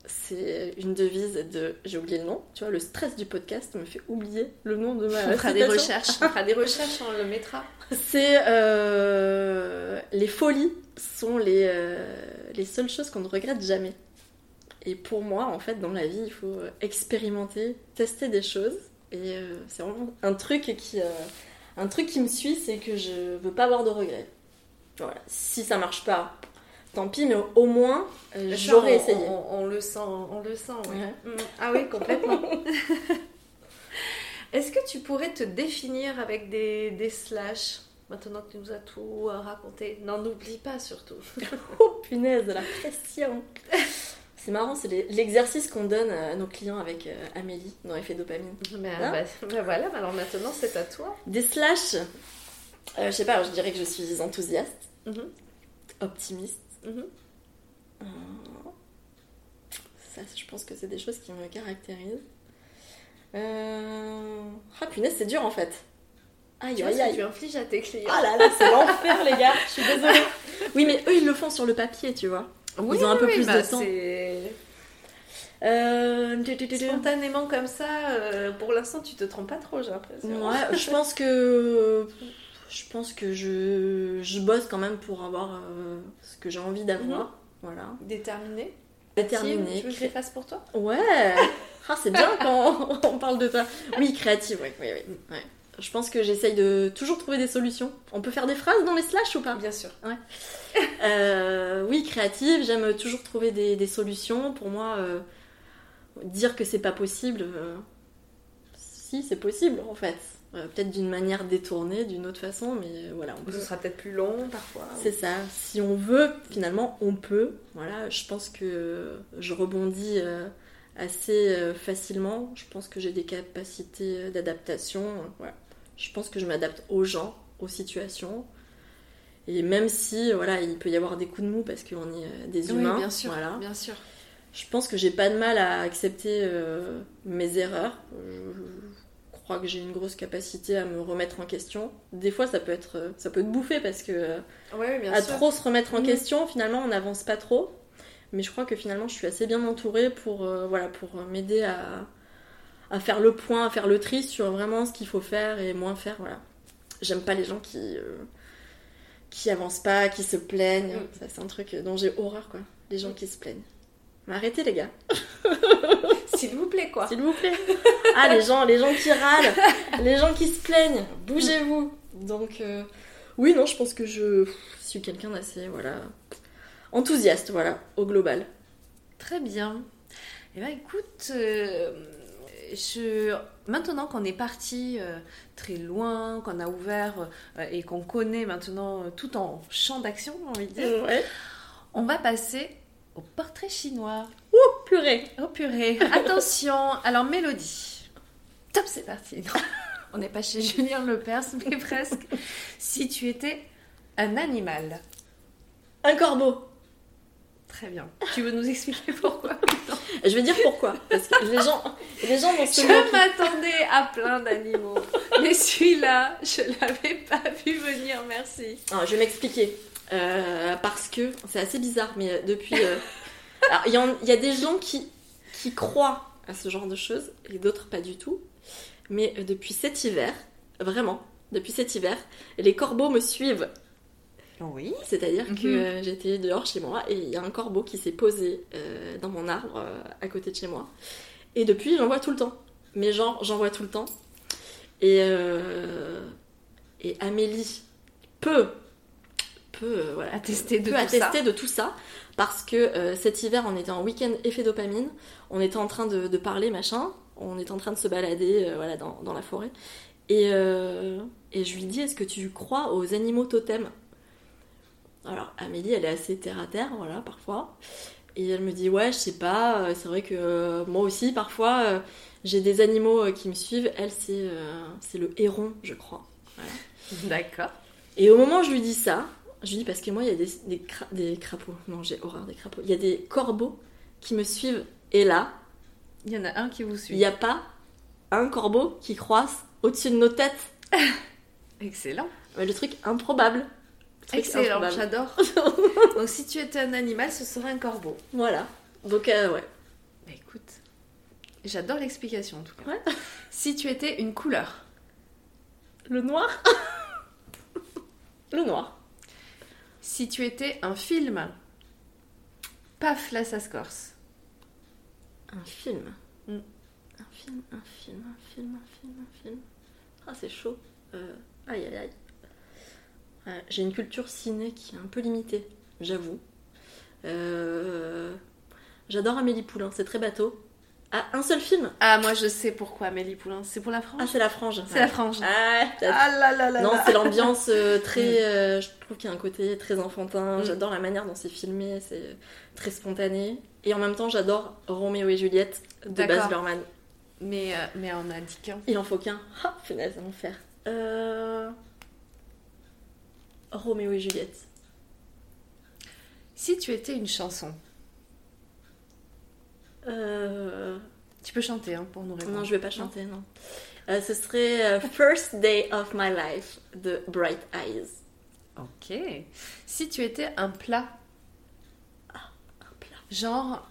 C'est une devise de. J'ai oublié le nom, tu vois, le stress du podcast me fait oublier le nom de ma On fera des recherches. On fera des recherches, on le mettra. C'est. euh, les folies sont les, euh, les seules choses qu'on ne regrette jamais. Et pour moi, en fait, dans la vie, il faut expérimenter, tester des choses. Et euh, c'est vraiment un truc qui, un truc qui me suit, c'est que je veux pas avoir de regrets. Voilà. Si ça marche pas, tant pis, mais au, moins, euh, j'aurais essayé. On, on le sent, on le sent. ouais. Ouais. Mm. Ah oui, complètement. Est-ce que tu pourrais te définir avec des, des slash Maintenant que tu nous as tout euh, raconté? Non, n'oublie pas surtout. Oh punaise, la pression C'est marrant, c'est l'exercice qu'on donne à nos clients avec euh, Amélie dans Effet Dopamine. Mais, Ah. bah, bah voilà, alors maintenant c'est à toi. Des slash, euh, je sais pas, je dirais que je suis enthousiaste, Mhm. optimiste. Mhm. Euh, Ça, je pense que c'est des choses qui me caractérisent. Euh... Ah punaise, c'est dur en fait. Aïe aïe aïe. tu infliges à tes clients. Ah là là, c'est l'enfer les gars, je suis désolée. Oui, mais eux ils le font sur le papier, tu vois. Oui, Ils ont un peu oui, plus bah, de temps. c'est- Euh... Spontanément comme ça, euh, pour l'instant tu te trompes pas trop, j'ai l'impression. Ouais, je pense que Je pense que je, je bosse quand même pour avoir euh, ce que j'ai envie d'avoir. Mhm. Voilà. Déterminée Déterminée. Tu veux que je les fasse pour toi? Ouais ah, C'est bien quand on parle de toi. Oui, créative, oui. oui, oui. Ouais. Je pense que j'essaye de toujours trouver des solutions. On peut faire des phrases dans les slash ou pas? Bien sûr. Euh, oui, créative, j'aime toujours trouver des, des solutions. Pour moi, euh, dire que c'est pas possible, si c'est possible en fait. Euh, Peut-être d'une manière détournée, d'une autre façon, mais voilà, on peut. Ce sera peut-être plus long parfois. C'est ça. Si on veut, finalement, on peut. Voilà, je pense que je rebondis euh, assez euh, facilement. Je pense que j'ai des capacités d'adaptation. Voilà. Je pense que je m'adapte aux gens, aux situations. Et même si, voilà, il peut y avoir des coups de mou parce qu'on est des Oui, humains. bien sûr. Voilà. Bien sûr. Je pense que j'ai pas de mal à accepter euh, mes erreurs. Je crois que j'ai une grosse capacité à me remettre en question. Des fois, ça peut être, euh, ça peut te bouffer parce que euh, bien à sûr. trop se remettre en Mhm. question, finalement, on n'avance pas trop. Mais je crois que finalement, je suis assez bien entourée pour, euh, voilà, pour m'aider à, à faire le point, à faire le tri sur vraiment ce qu'il faut faire et moins faire. Voilà. J'aime pas les gens qui, euh, qui avancent pas, qui se plaignent. Mhm. Ça, c'est un truc dont j'ai horreur, quoi. Les gens qui se plaignent. Mais arrêtez, les gars. S'il vous plaît, quoi. S'il vous plaît. Ah, les gens, les gens qui râlent, les gens qui se plaignent, bougez-vous. Donc, euh, oui, non, je pense que je suis quelqu'un d'assez, voilà, enthousiaste, voilà, au global. Très bien. Eh ben écoute, euh, je... maintenant qu'on est parti euh, très loin, qu'on a ouvert euh, et qu'on connaît maintenant euh, tout en champ d'action, j'ai envie de dire, Ouais. on va passer au portrait chinois. Oh, purée. Oh purée, attention. Alors Mélodie, top, c'est parti. Non, on n'est pas chez Julien Lepers, mais presque. Si tu étais un animal, Un corbeau. très bien. Tu veux nous expliquer pourquoi? Je vais dire pourquoi. Parce que les gens, les gens vont se Je m'attendais à plein d'animaux, mais celui-là, je l'avais pas vu venir. Merci. Alors, je vais m'expliquer. Euh, parce que c'est assez bizarre, mais euh, depuis. euh, il y, a des gens qui, qui croient à ce genre de choses et d'autres pas du tout. Mais depuis cet hiver, vraiment, depuis cet hiver, les corbeaux me suivent. Oui. C'est-à-dire que Mhm. j'étais dehors chez moi et il y a un corbeau qui s'est posé euh, dans mon arbre à côté de chez moi. Et depuis, j'en vois tout le temps. Mais genre, j'en vois tout le temps. Et, et Amélie peut, peut, euh, voilà, Attester de peut tout attester ça. de tout ça. Parce que euh, cet hiver, on était en week-end effet dopamine. On était en train de, de parler, machin. On était en train de se balader euh, voilà, dans, dans la forêt. Et, et je lui dis Est-ce que tu crois aux animaux totems? Alors, Amélie, elle est assez terre à terre, voilà, parfois. Et elle me dit Ouais, je sais pas. euh, C'est vrai que euh, moi aussi, parfois, euh, j'ai des animaux qui me suivent. Elle, c'est c'est le héron, je crois. D'accord. Et au moment où je lui dis ça, je dis parce que moi il y a des, des, cra- des crapauds, non j'ai horreur des crapauds, il y a des corbeaux qui me suivent et là, Il y en a un qui vous il suit. n'y a pas un corbeau qui croisse au-dessus de nos têtes. Excellent. Mais le truc improbable. Le truc Excellent, j'adore. Donc si tu étais un animal, ce serait un corbeau. Voilà. Donc euh, ouais. Bah écoute, j'adore l'explication en tout cas. Ouais. Si tu étais une couleur, Le noir Le noir. Si tu étais un film, paf, là ça se corse. Un film. Mm. Un film, un film, un film, un film, un film. Ah c'est chaud. Euh, aïe aïe aïe. J'ai une culture ciné qui est un peu limitée, j'avoue. Euh, J'adore Amélie Poulain, c'est très bateau. Ah, un seul film Ah, moi je sais pourquoi, Amélie Poulain. C'est pour la Ah, frange c'est La Frange. C'est la frange. Ah, Ah là là là non, c'est l'ambiance euh, très. euh, je trouve qu'il y a un côté très enfantin. Mm. J'adore la manière dont c'est filmé, c'est très spontané. Et en même temps, j'adore Roméo et Juliette de. Baz Luhrmann. Mais, euh, mais on a dit qu'un. Il en faut qu'un. Ah, punaise, enfer. Euh... Roméo et Juliette. Si tu étais une chanson, Euh... tu peux chanter hein, pour nous répondre. Non, je vais pas chanter, non. Euh, ce serait euh, First Day of My Life de Bright Eyes. Ok. Si tu étais un plat, Un plat. genre,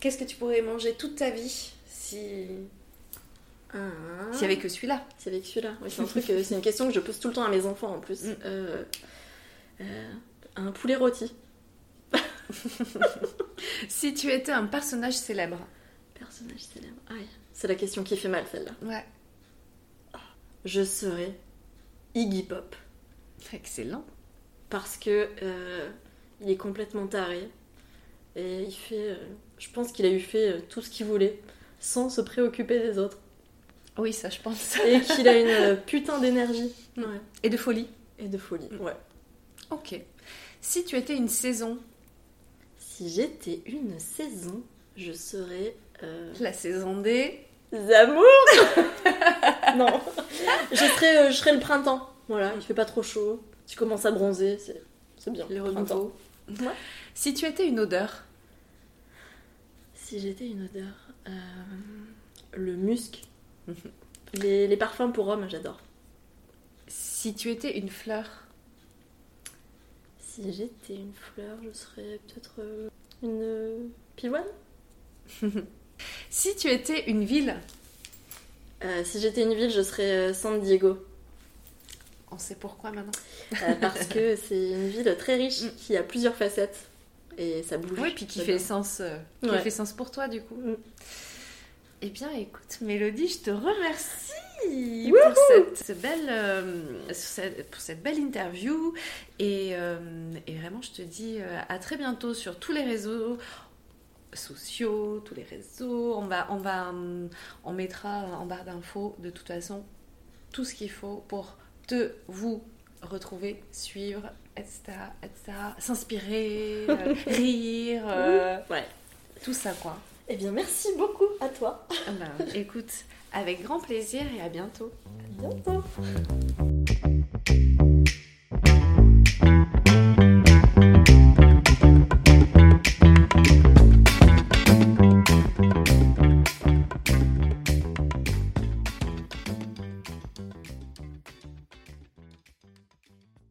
qu'est-ce que tu pourrais manger toute ta vie si. Ah. S'il y avait que celui-là. C'est avec celui-là. Oui, c'est un truc, c'est une question que je pose tout le temps à mes enfants en plus. Mm. Euh, euh, un poulet rôti. Si tu étais un personnage célèbre. Personnage célèbre. Aïe, c'est la question qui fait mal celle-là. Ouais. Je serais Iggy Pop Excellent. parce que euh, il est complètement taré et il fait. euh, je pense qu'il a eu fait euh, tout ce qu'il voulait sans se préoccuper des autres Oui, ça je pense. et qu'il a une putain d'énergie. Ouais. Et de folie. et de folie. Ouais. Ok. Si tu étais une saison, Si j'étais une saison, je serais euh, la saison des... Zamour Non. Je serais, euh, je serais le printemps. Voilà, il fait pas trop chaud. Tu commences à bronzer, c'est, c'est bien. Le printemps. renouveau. Si tu étais une odeur, Si j'étais une odeur, euh, le musc. les, les parfums pour hommes, j'adore. si tu étais une fleur, Si j'étais une fleur, je serais peut-être euh, une euh, pivoine. si tu étais une ville, Euh, si j'étais une ville, je serais San Diego. on sait pourquoi maintenant. Euh, parce que c'est une ville très riche Mm. qui a plusieurs facettes. Et ça bouge. Oui, puis qui fait sens, euh, qui Ouais. fait sens pour toi du coup. Mm. Eh bien, écoute, Mélodie, je te remercie pour cette, belle, euh, cette- pour cette belle interview. Et, euh, et vraiment, je te dis euh, à très bientôt sur tous les réseaux sociaux, tous les réseaux. On va, on va, on mettra en barre d'infos de toute façon tout ce qu'il faut pour te, vous retrouver, suivre, etc., etc., s'inspirer, euh, rire, Ouais. tout ça quoi. Eh bien, merci beaucoup à toi. Ah ben, écoute, avec grand plaisir et à bientôt. À bientôt.